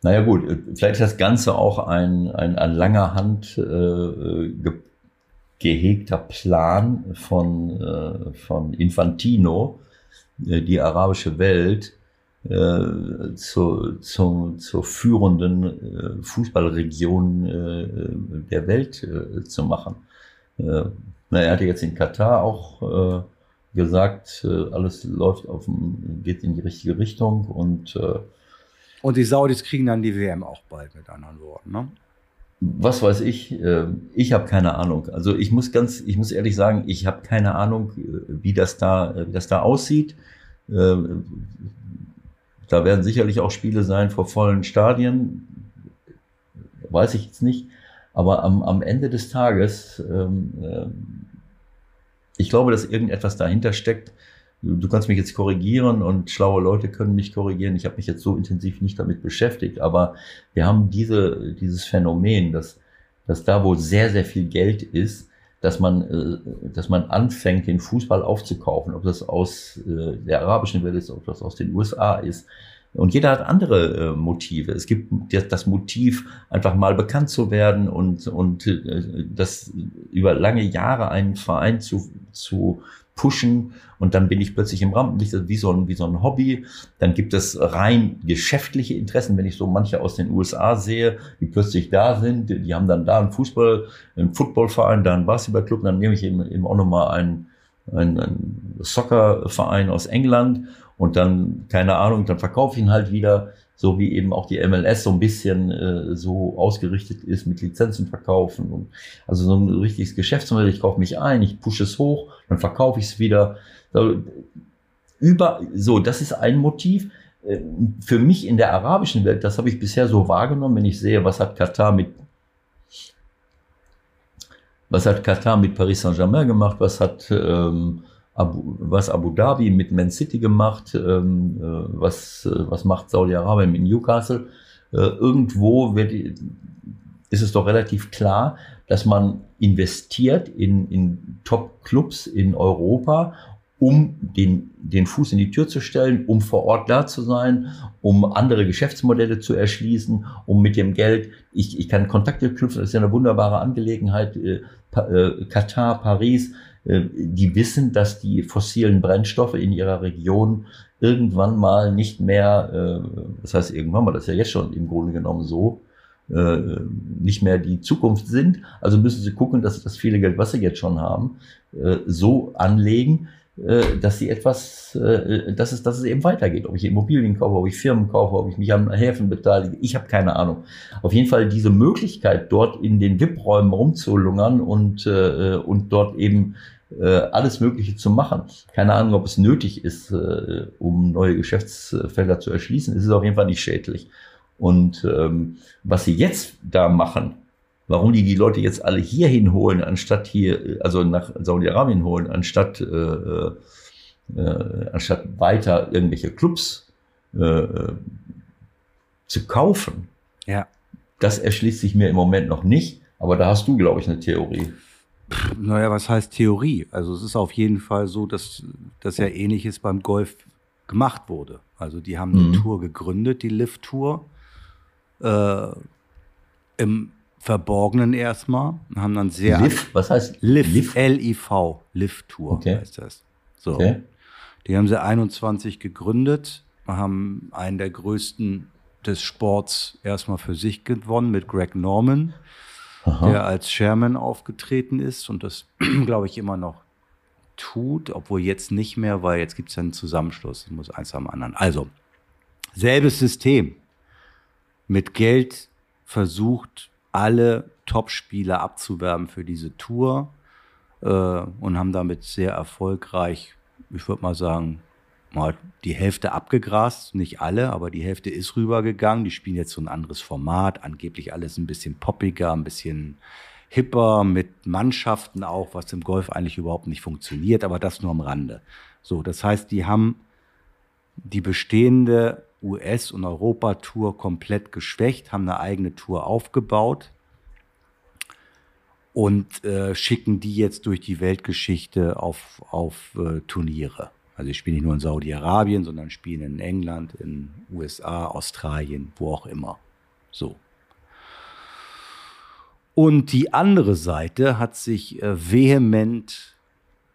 Naja gut, vielleicht ist das Ganze auch ein, ein an langer Hand äh, gehegter Plan von, äh, von Infantino, äh, die arabische Welt äh, zu, zu, zur führenden äh, Fußballregion äh, der Welt äh, zu machen. Äh, na, er hatte jetzt in Katar auch äh, gesagt, äh, alles läuft auf, geht in die richtige Richtung und äh, und die Saudis kriegen dann die WM auch bald, mit anderen Worten. Ne? Was weiß ich? Äh, ich habe keine Ahnung. Also ich muss ganz, ich muss ehrlich sagen, ich habe keine Ahnung, äh, wie das da, wie das da aussieht. Äh, da werden sicherlich auch Spiele sein vor vollen Stadien. Weiß ich jetzt nicht. Aber am, am Ende des Tages, ähm, ich glaube, dass irgendetwas dahinter steckt, du kannst mich jetzt korrigieren und schlaue Leute können mich korrigieren. Ich habe mich jetzt so intensiv nicht damit beschäftigt, aber wir haben diese, dieses Phänomen, dass, dass da, wo sehr, sehr viel Geld ist, dass man, äh, dass man anfängt, den Fußball aufzukaufen, ob das aus äh, der arabischen Welt ist, ob das aus den USA ist. Und jeder hat andere äh, Motive. Es gibt das Motiv, einfach mal bekannt zu werden und, und das über lange Jahre einen Verein zu, zu pushen und dann bin ich plötzlich im Rampenlicht, wie so ein, wie so ein Hobby. Dann gibt es rein geschäftliche Interessen, wenn ich so manche aus den USA sehe, die plötzlich da sind, die haben dann da einen Fußball, einen Footballverein, da einen Basketballclub, dann nehme ich eben, eben auch nochmal einen, einen, einen Soccerverein aus England und dann, keine Ahnung, dann verkaufe ich ihn halt wieder so wie eben auch die MLS so ein bisschen äh, so ausgerichtet ist mit Lizenzen verkaufen und also so ein richtiges Geschäftsmodell. Ich kaufe mich ein, ich pushe es hoch, dann verkaufe ich es wieder. Über, so, das ist ein Motiv. äh, für mich in der arabischen Welt, das habe ich bisher so wahrgenommen, wenn ich sehe, was hat Katar mit was hat Katar mit Paris Saint-Germain gemacht, was hat ähm, Abu, was Abu Dhabi mit Man City gemacht, ähm, äh, was, äh, was macht Saudi-Arabien mit Newcastle. Äh, irgendwo wird, ist es doch relativ klar, dass man investiert in, in Top-Clubs in Europa um den, den Fuß in die Tür zu stellen, um vor Ort da zu sein, um andere Geschäftsmodelle zu erschließen, um mit dem Geld, ich, ich kann Kontakte knüpfen, das ist ja eine wunderbare Angelegenheit, äh, äh, Katar, Paris, die wissen, dass die fossilen Brennstoffe in ihrer Region irgendwann mal nicht mehr, äh, das heißt irgendwann mal, das ist ja jetzt schon im Grunde genommen so, äh, nicht mehr die Zukunft sind. Also müssen sie gucken, dass sie das viele Geld, was sie jetzt schon haben, äh, so anlegen, äh, dass sie etwas, äh, dass es, dass es eben weitergeht. Ob ich Immobilien kaufe, ob ich Firmen kaufe, ob ich mich an Häfen beteilige, ich habe keine Ahnung. Auf jeden Fall diese Möglichkeit, dort in den VIP-Räumen rumzulungern und, äh, und dort eben alles Mögliche zu machen. Keine Ahnung, ob es nötig ist, um neue Geschäftsfelder zu erschließen. Es ist auf jeden Fall nicht schädlich. Und ähm, was sie jetzt da machen, warum die die Leute jetzt alle hier hinholen, anstatt hier, also nach Saudi-Arabien holen, anstatt, äh, äh, äh, anstatt weiter irgendwelche Clubs äh, zu kaufen. Ja. Das erschließt sich mir im Moment noch nicht, aber da hast du, glaube ich, eine Theorie. Naja, was heißt Theorie? Also es ist auf jeden Fall so, dass das ja ähnliches beim Golf gemacht wurde. Also die haben eine mhm. Tour gegründet, die Lift-Tour. Äh, Im Verborgenen erstmal. Haben dann sehr. Liv, was heißt Liv? L-I-V, Liv-Tour okay. heißt das. So. Okay. Die haben sie 21 gegründet, haben einen der größten des Sports erstmal für sich gewonnen mit Greg Norman, Aha. der als Chairman aufgetreten ist und das, glaube ich, immer noch tut, obwohl jetzt nicht mehr, weil jetzt gibt es ja einen Zusammenschluss. Muss eins am anderen. Also, selbes System. Mit Geld versucht, alle Top-Spieler abzuwerben für diese Tour äh, und haben damit sehr erfolgreich, ich würde mal sagen, mal die Hälfte abgegrast, nicht alle, aber die Hälfte ist rübergegangen. Die spielen jetzt so ein anderes Format, angeblich alles ein bisschen poppiger, ein bisschen hipper, mit Mannschaften auch, was im Golf eigentlich überhaupt nicht funktioniert, aber das nur am Rande. So, das heißt, die haben die bestehende US- und Europatour komplett geschwächt, haben eine eigene Tour aufgebaut und äh, schicken die jetzt durch die Weltgeschichte auf, auf äh, Turniere. Also ich spiele nicht nur in Saudi-Arabien, sondern spiele in England, in USA, Australien, wo auch immer. So. Und die andere Seite hat sich äh, vehement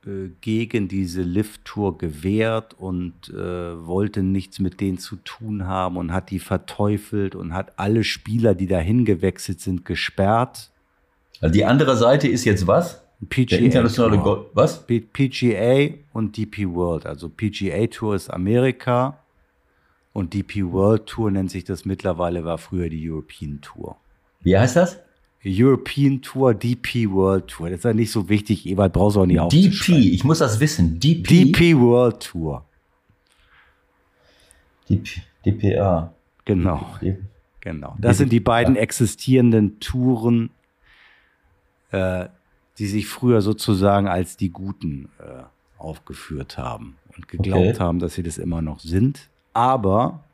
äh, gegen diese Lift-Tour gewehrt und äh, wollte nichts mit denen zu tun haben und hat die verteufelt und hat alle Spieler, die dahin gewechselt sind, gesperrt. Also die andere Seite ist jetzt was? PGA Der internationale Tour. Gold, was? PGA und DP World. Also PGA Tour ist Amerika und DP World Tour nennt sich das mittlerweile, war früher die European Tour. Wie heißt das? European Tour, DP World Tour. Das ist ja nicht so wichtig, Ewald brauchst du auch nicht DP, ich muss das wissen. DP. DP World Tour. DP, DPA. Genau. Genau. Das sind die beiden existierenden Touren, äh, die sich früher sozusagen als die Guten äh, aufgeführt haben und geglaubt okay. haben, dass sie das immer noch sind. Aber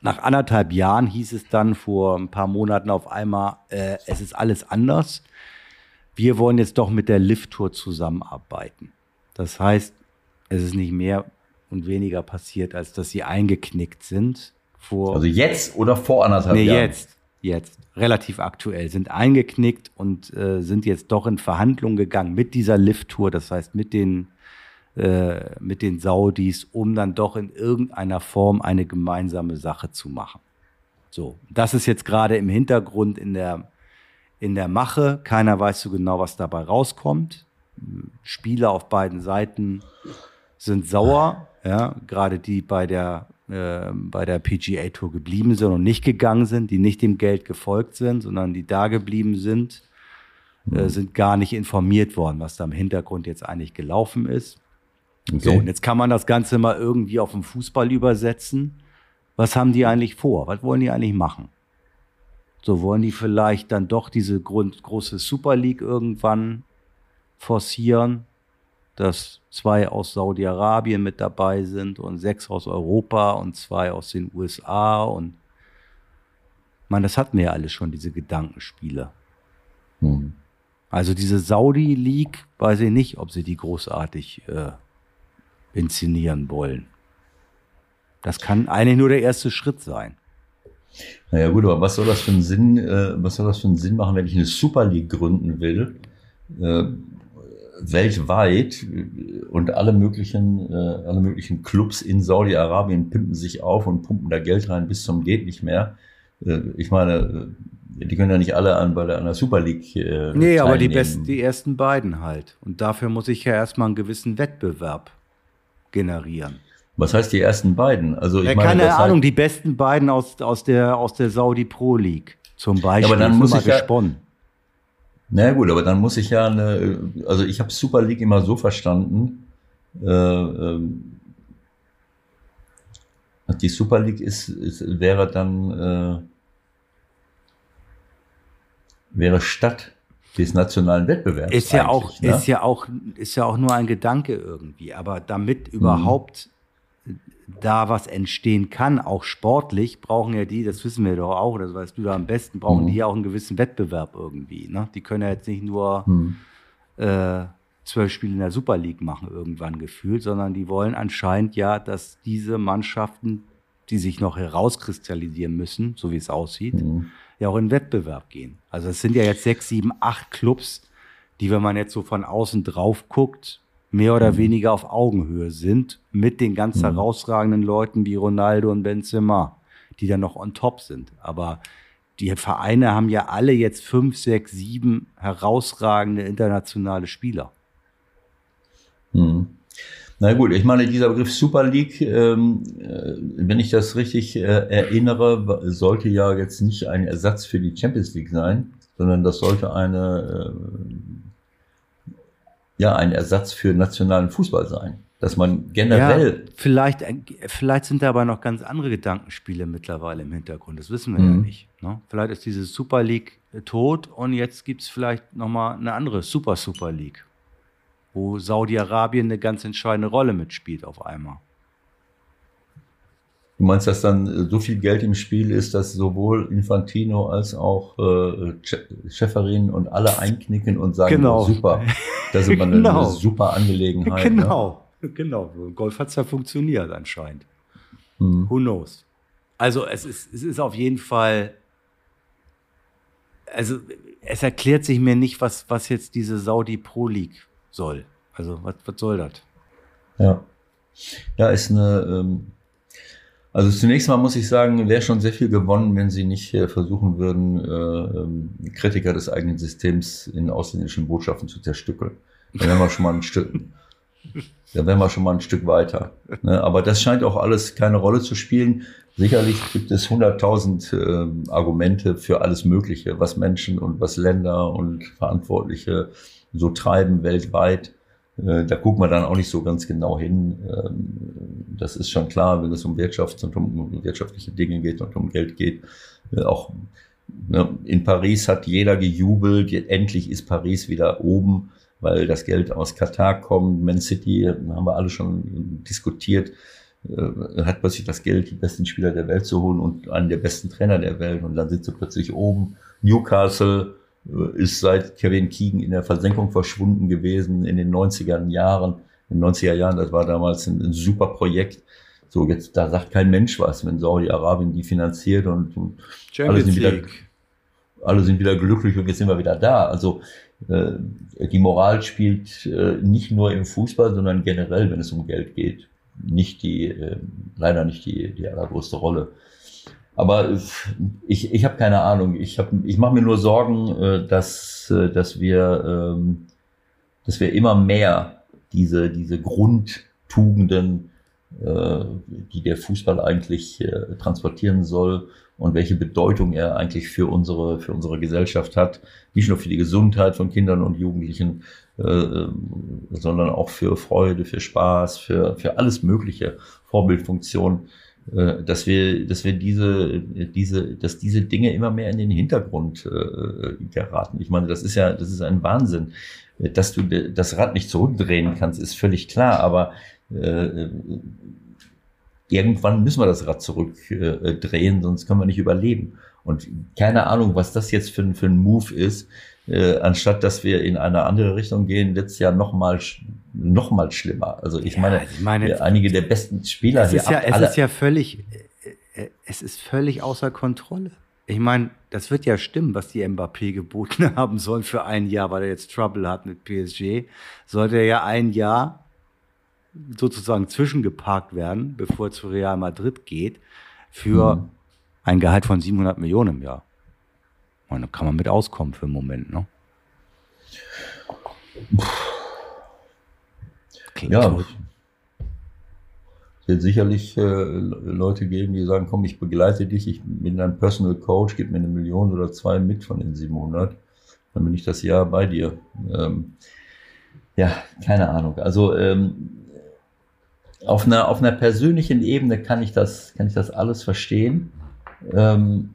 nach anderthalb Jahren hieß es dann vor ein paar Monaten auf einmal, äh, es ist alles anders. Wir wollen jetzt doch mit der Lift-Tour zusammenarbeiten. Das heißt, es ist nicht mehr und weniger passiert, als dass sie eingeknickt sind. Vor also jetzt oder vor anderthalb nee, Jahren? Nee, jetzt. Jetzt. Relativ aktuell. Sind eingeknickt und äh, sind jetzt doch in Verhandlungen gegangen mit dieser Lift-Tour. Das heißt, mit den äh, mit den Saudis, um dann doch in irgendeiner Form eine gemeinsame Sache zu machen. So, das ist jetzt gerade im Hintergrund in der, in der Mache. Keiner weiß so genau, was dabei rauskommt. Spieler auf beiden Seiten sind sauer, ja, gerade die bei der äh, bei der PGA Tour geblieben sind und nicht gegangen sind, die nicht dem Geld gefolgt sind, sondern die da geblieben sind, äh, sind gar nicht informiert worden, was da im Hintergrund jetzt eigentlich gelaufen ist. Okay. So, und jetzt kann man das Ganze mal irgendwie auf den Fußball übersetzen. Was haben die eigentlich vor? Was wollen die eigentlich machen? So wollen die vielleicht dann doch diese Grund, große Super League irgendwann forcieren, dass zwei aus Saudi-Arabien mit dabei sind und sechs aus Europa und zwei aus den USA und man, das hatten wir ja alles schon, diese Gedankenspiele. Hm. Also diese Saudi League, weiß ich nicht, ob sie die großartig äh, inszenieren wollen. Das kann eigentlich nur der erste Schritt sein. Naja gut, aber was soll das für einen Sinn, äh, was soll das für einen Sinn machen, wenn ich eine Super League gründen will, äh, weltweit und alle möglichen, äh, alle möglichen Clubs in Saudi-Arabien pimpen sich auf und pumpen da Geld rein bis zum geht nicht mehr. Äh, ich meine, äh, die können ja nicht alle an bei der, an der Super League. Äh, nee, aber die besten, die ersten beiden halt. Und dafür muss ich ja erstmal einen gewissen Wettbewerb generieren. Was heißt die ersten beiden? Also ich ja, meine, keine Ahnung, halt die besten beiden aus, aus der, aus der Saudi Pro League zum Beispiel. Ja, aber dann muss ich ja, gesponnen. Na gut, aber dann muss ich ja eine, also ich habe Super League immer so verstanden, äh, äh, die Super League ist, ist wäre dann äh, wäre statt des nationalen Wettbewerbs. Ist ja auch, ne? ist ja auch, ist ja auch nur ein Gedanke irgendwie. Aber damit mhm. Da was entstehen kann, auch sportlich, brauchen ja die, das wissen wir doch auch, das weißt du da am besten, brauchen mhm. die ja auch einen gewissen Wettbewerb irgendwie. Ne? Die können ja jetzt nicht nur mhm. äh, zwölf Spiele in der Super League machen, irgendwann gefühlt, sondern die wollen anscheinend ja, dass diese Mannschaften, die sich noch herauskristallisieren müssen, so wie es aussieht, mhm ja auch in Wettbewerb gehen. Also es sind ja jetzt sechs, sieben, acht Clubs, die, wenn man jetzt so von außen drauf guckt, mehr oder mhm. weniger auf Augenhöhe sind mit den ganz mhm. herausragenden Leuten wie Ronaldo und Benzema, die dann noch on top sind. Aber die Vereine haben ja alle jetzt fünf, sechs, sieben herausragende internationale Spieler. Mhm. Na gut, ich meine, dieser Begriff Super League, ähm, äh, wenn ich das richtig äh, erinnere, sollte ja jetzt nicht ein Ersatz für die Champions League sein, sondern das sollte eine, äh, ja, ein Ersatz für nationalen Fußball sein. Dass man generell. Ja, vielleicht, äh, vielleicht sind da aber noch ganz andere Gedankenspiele mittlerweile im Hintergrund. Das wissen wir mhm. ja nicht. Ne? Vielleicht ist diese Super League äh, tot und jetzt gibt es vielleicht nochmal eine andere Super Super League wo Saudi-Arabien eine ganz entscheidende Rolle mitspielt auf einmal. Du meinst, dass dann so viel Geld im Spiel ist, dass sowohl Infantino als auch äh, Schäferin und alle einknicken und sagen, genau. super, das ist eine, genau. eine super Angelegenheit. Genau, ne? genau. Golf hat es ja funktioniert anscheinend. Hm. Who knows? Also es ist, es ist auf jeden Fall, also es erklärt sich mir nicht, was, was jetzt diese Saudi Pro League soll. Also, was, was soll das? Ja. Ja, ist eine. Ähm, also zunächst mal muss ich sagen, wäre schon sehr viel gewonnen, wenn sie nicht äh, versuchen würden, äh, ähm, Kritiker des eigenen Systems in ausländischen Botschaften zu zerstückeln. Dann wären wir schon mal ein Stück, dann wären wir schon mal ein Stück weiter. Ne? Aber das scheint auch alles keine Rolle zu spielen. Sicherlich gibt es hunderttausend äh, Argumente für alles Mögliche, was Menschen und was Länder und Verantwortliche so treiben weltweit. Äh, da guckt man dann auch nicht so ganz genau hin. Ähm, das ist schon klar, wenn es um Wirtschaft und um wirtschaftliche Dinge geht und um Geld geht. Äh, auch ne, in Paris hat jeder gejubelt, endlich ist Paris wieder oben, weil das Geld aus Katar kommt. Man City haben wir alle schon diskutiert, äh, hat plötzlich das Geld, die besten Spieler der Welt zu holen und einen der besten Trainer der Welt und dann sind sie plötzlich oben. Newcastle ist seit Kevin Keegan in der Versenkung verschwunden gewesen in den 90er Jahren. In den 90er Jahren, das war damals ein, ein super Projekt. So, jetzt, da sagt kein Mensch was, wenn Saudi-Arabien die finanziert und, und alle, sind wieder, alle sind wieder glücklich und jetzt sind wir wieder da. Also, äh, die Moral spielt äh, nicht nur im Fußball, sondern generell, wenn es um Geld geht, nicht die, äh, leider nicht die, die allergrößte Rolle. Aber ich, ich habe keine Ahnung. Ich, hab, ich mache mir nur Sorgen, äh, dass, äh, dass, wir, ähm, dass wir immer mehr diese, diese Grundtugenden, äh, die der Fußball eigentlich transportieren soll und welche Bedeutung er eigentlich für unsere, für unsere Gesellschaft hat, nicht nur für die Gesundheit von Kindern und Jugendlichen, sondern auch für Freude, für Spaß, für, für alles Mögliche, Vorbildfunktion dass wir, dass wir diese, diese, dass diese Dinge immer mehr in den Hintergrund äh, geraten. Ich meine, das ist ja, das ist ein Wahnsinn. Dass du das Rad nicht zurückdrehen kannst, ist völlig klar, aber äh, irgendwann müssen wir das Rad zurückdrehen, äh, sonst können wir nicht überleben. Und keine Ahnung, was das jetzt für, für ein Move ist, äh, anstatt dass wir in eine andere Richtung gehen, wird es ja noch mal, noch mal schlimmer. Also ich ja, meine, ich meine einige der besten Spieler es hier. Ist ja, es ist ja völlig, äh, es ist völlig außer Kontrolle. Ich meine, das wird ja stimmen, was die Mbappé geboten haben sollen für ein Jahr, weil er jetzt Trouble hat mit PSG. Sollte er ja ein Jahr sozusagen zwischengeparkt werden, bevor er zu Real Madrid geht, für mhm. ein Gehalt von 700 Millionen im Jahr. Und da kann man mit auskommen für einen Moment, ne? Klingt ja, gut. es wird sicherlich äh, Leute geben, die sagen, komm, ich begleite dich, ich bin dein Personal Coach, gib mir eine Million oder zwei mit von den 700, dann bin ich das Jahr bei dir. Ähm, ja, keine Ahnung. Also ähm, auf einer, auf einer persönlichen Ebene kann ich das, kann ich das alles verstehen. Ähm,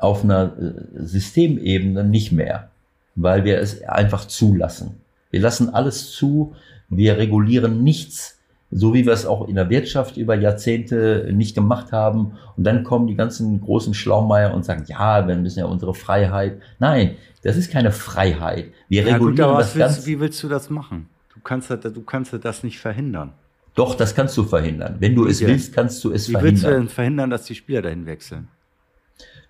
auf einer äh, Systemebene nicht mehr, weil wir es einfach zulassen. Wir lassen alles zu, wir regulieren nichts, so wie wir es auch in der Wirtschaft über Jahrzehnte nicht gemacht haben. Und dann kommen die ganzen großen Schlaumeier und sagen, ja, wir müssen ja unsere Freiheit. Nein, das ist keine Freiheit. Wir ja, regulieren gut, das willst, Wie willst du das machen? Du kannst, du kannst das nicht verhindern. Doch, das kannst du verhindern. Wenn du es ja. willst, kannst du es wie verhindern. Wie willst du denn verhindern, dass die Spieler dahin wechseln?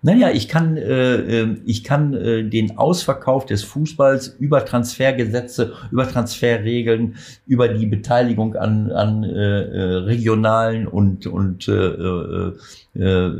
Naja, ich kann, äh, ähm, ich kann äh, den Ausverkauf des Fußballs über Transfergesetze, über Transferregeln, über die Beteiligung an, an äh, äh regionalen und, und, äh, äh, äh,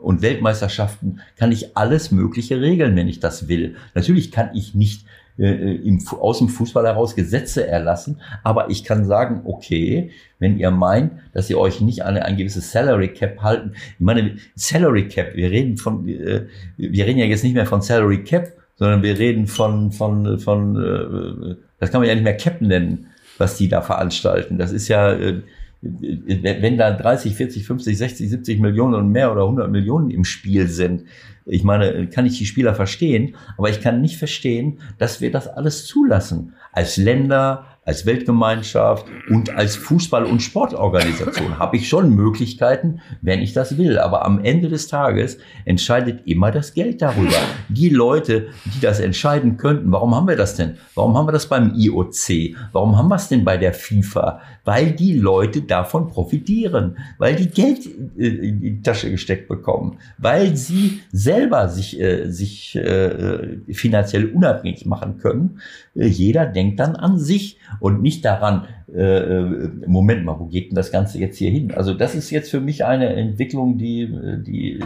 und Weltmeisterschaften, kann ich alles Mögliche regeln, wenn ich das will. Natürlich kann ich nicht im, aus dem Fußball heraus Gesetze erlassen, aber ich kann sagen, okay, wenn ihr meint, dass ihr euch nicht an ein gewisses Salary Cap halten, ich meine, Salary Cap, wir reden von, äh, wir reden ja jetzt nicht mehr von Salary Cap, sondern wir reden von, von, von, äh, das kann man ja nicht mehr Cap nennen, was die da veranstalten. Das ist ja, äh, wenn da 30, 40, 50, 60, 70 Millionen und mehr oder 100 Millionen im Spiel sind, ich meine, kann ich die Spieler verstehen, aber ich kann nicht verstehen, dass wir das alles zulassen. Als Länder, als Weltgemeinschaft und als Fußball- und Sportorganisation habe ich schon Möglichkeiten, wenn ich das will. Aber am Ende des Tages entscheidet immer das Geld darüber. Die Leute, die das entscheiden könnten, warum haben wir das denn? Warum haben wir das beim IOC? Warum haben wir es denn bei der FIFA? Weil die Leute davon profitieren, weil die Geld äh, in die Tasche gesteckt bekommen, weil sie selber sich, äh, sich äh, finanziell unabhängig machen können. Äh, jeder denkt dann an sich und nicht daran, äh, äh, Moment mal, wo geht denn das Ganze jetzt hier hin? Also das ist jetzt für mich eine Entwicklung, die, die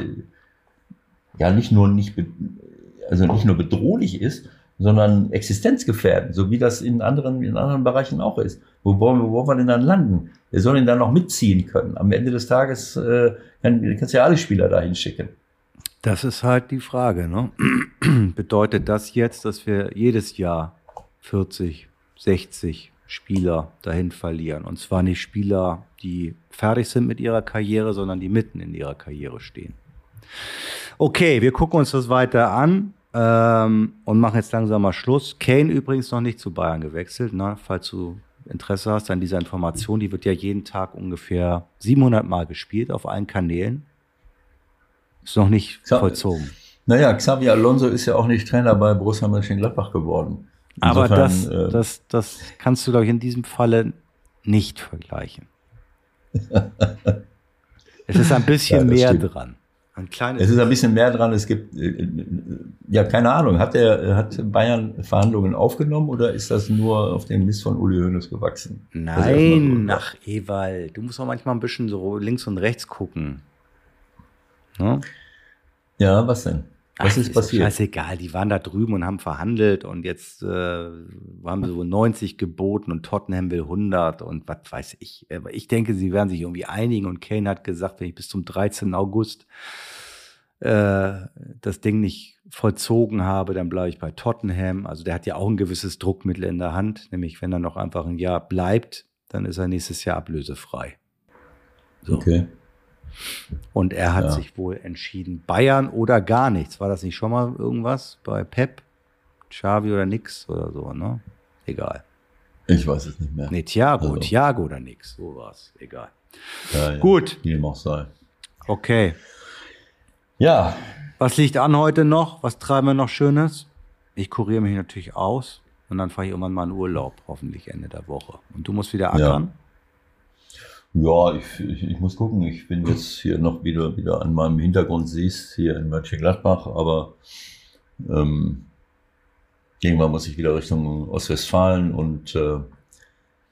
ja nicht nur nicht, also nicht nur bedrohlich ist, sondern existenzgefährdend, so wie das in anderen, in anderen Bereichen auch ist. Wo wollen, wo wollen wir denn dann landen? Wir sollen ihn dann noch mitziehen können. Am Ende des Tages äh, kann, kannst du ja alle Spieler dahin schicken. Das ist halt die Frage. Ne? Bedeutet das jetzt, dass wir jedes Jahr 40, 60 Spieler dahin verlieren. Und zwar nicht Spieler, die fertig sind mit ihrer Karriere, sondern die mitten in ihrer Karriere stehen. Okay, wir gucken uns das weiter an ähm, und machen jetzt langsam mal Schluss. Kane übrigens noch nicht zu Bayern gewechselt, ne? falls du Interesse hast an dieser Information. Die wird ja jeden Tag ungefähr 700 Mal gespielt auf allen Kanälen. Ist noch nicht vollzogen. Naja, Xavi Alonso ist ja auch nicht Trainer bei Borussia Mönchengladbach geworden. Aber das, äh, das, das kannst du, glaube ich, in diesem Falle nicht vergleichen. es ist ein bisschen ja, mehr stimmt. dran. Ein kleines es ist ein bisschen mehr dran. Es gibt, äh, äh, ja, keine Ahnung. Hat der, hat Bayern Verhandlungen aufgenommen oder ist das nur auf dem Mist von Uli Hoeneß gewachsen? Nein, ach, Ewald, du musst auch manchmal ein bisschen so links und rechts gucken. Ne? Ja, was denn? Was Ach, ist passiert? Ist scheißegal, die waren da drüben und haben verhandelt und jetzt äh, haben sie wohl 90 geboten und Tottenham will 100 und was weiß ich. Aber ich denke, sie werden sich irgendwie einigen und Kane hat gesagt, wenn ich bis zum 13. August äh, das Ding nicht vollzogen habe, dann bleibe ich bei Tottenham. Also der hat ja auch ein gewisses Druckmittel in der Hand, nämlich wenn er noch einfach ein Jahr bleibt, dann ist er nächstes Jahr ablösefrei. So. Okay. Und er hat Ja. sich wohl entschieden, Bayern oder gar nichts. War das nicht schon mal irgendwas bei Pep? Xavi oder nix oder so, ne? Egal. Ich weiß es nicht mehr. Nee, Thiago, Also. Thiago oder nix. So war's. Egal. Ja, ja. Gut. Wie dem auch sei. Okay. Ja, Was liegt an heute noch? Was treiben wir noch Schönes? Ich kuriere mich natürlich aus und dann fahre ich irgendwann mal in Urlaub, hoffentlich Ende der Woche. Und du musst wieder Ja. ackern? Ja, ich, ich, ich muss gucken. Ich bin jetzt hier noch wieder, wieder an meinem Hintergrund siehst, hier in Mönchengladbach, aber ähm, irgendwann muss ich wieder Richtung Ostwestfalen und äh,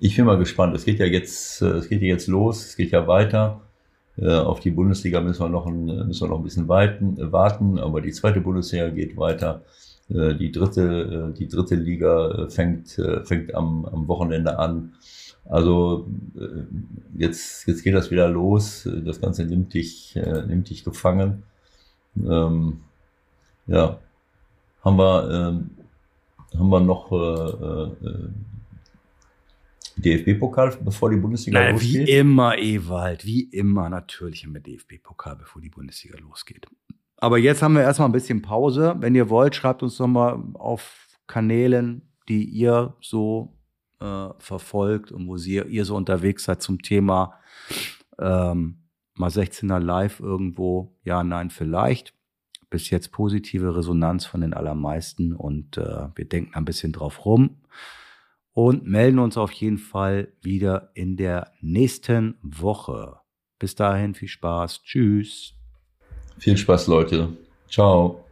ich bin mal gespannt. Es geht ja jetzt, äh, es geht ja jetzt los, es geht ja weiter. Äh, auf die Bundesliga müssen wir noch ein, müssen wir noch ein bisschen weiten, äh, warten, aber die zweite Bundesliga geht weiter. Äh, die dritte, äh, die dritte Liga äh, fängt, äh, fängt am, am Wochenende an. Also äh, jetzt, jetzt geht das wieder los. Das Ganze nimmt dich, äh, nimmt dich gefangen. Ähm, ja, haben wir, ähm, haben wir noch äh, äh, DFB-Pokal, bevor die Bundesliga Nein, wie losgeht? immer, Ewald, wie immer natürlich haben wir DFB-Pokal, bevor die Bundesliga losgeht. Aber jetzt haben wir erstmal ein bisschen Pause. Wenn ihr wollt, schreibt uns doch mal auf Kanälen, die ihr so äh, verfolgt und wo sie, ihr so unterwegs seid zum Thema ähm, mal 16er live irgendwo. Ja, nein, vielleicht. Bis jetzt positive Resonanz von den allermeisten und äh, wir denken ein bisschen drauf rum und melden uns auf jeden Fall wieder in der nächsten Woche. Bis dahin viel Spaß. Tschüss. Viel Spaß, Leute. Ciao.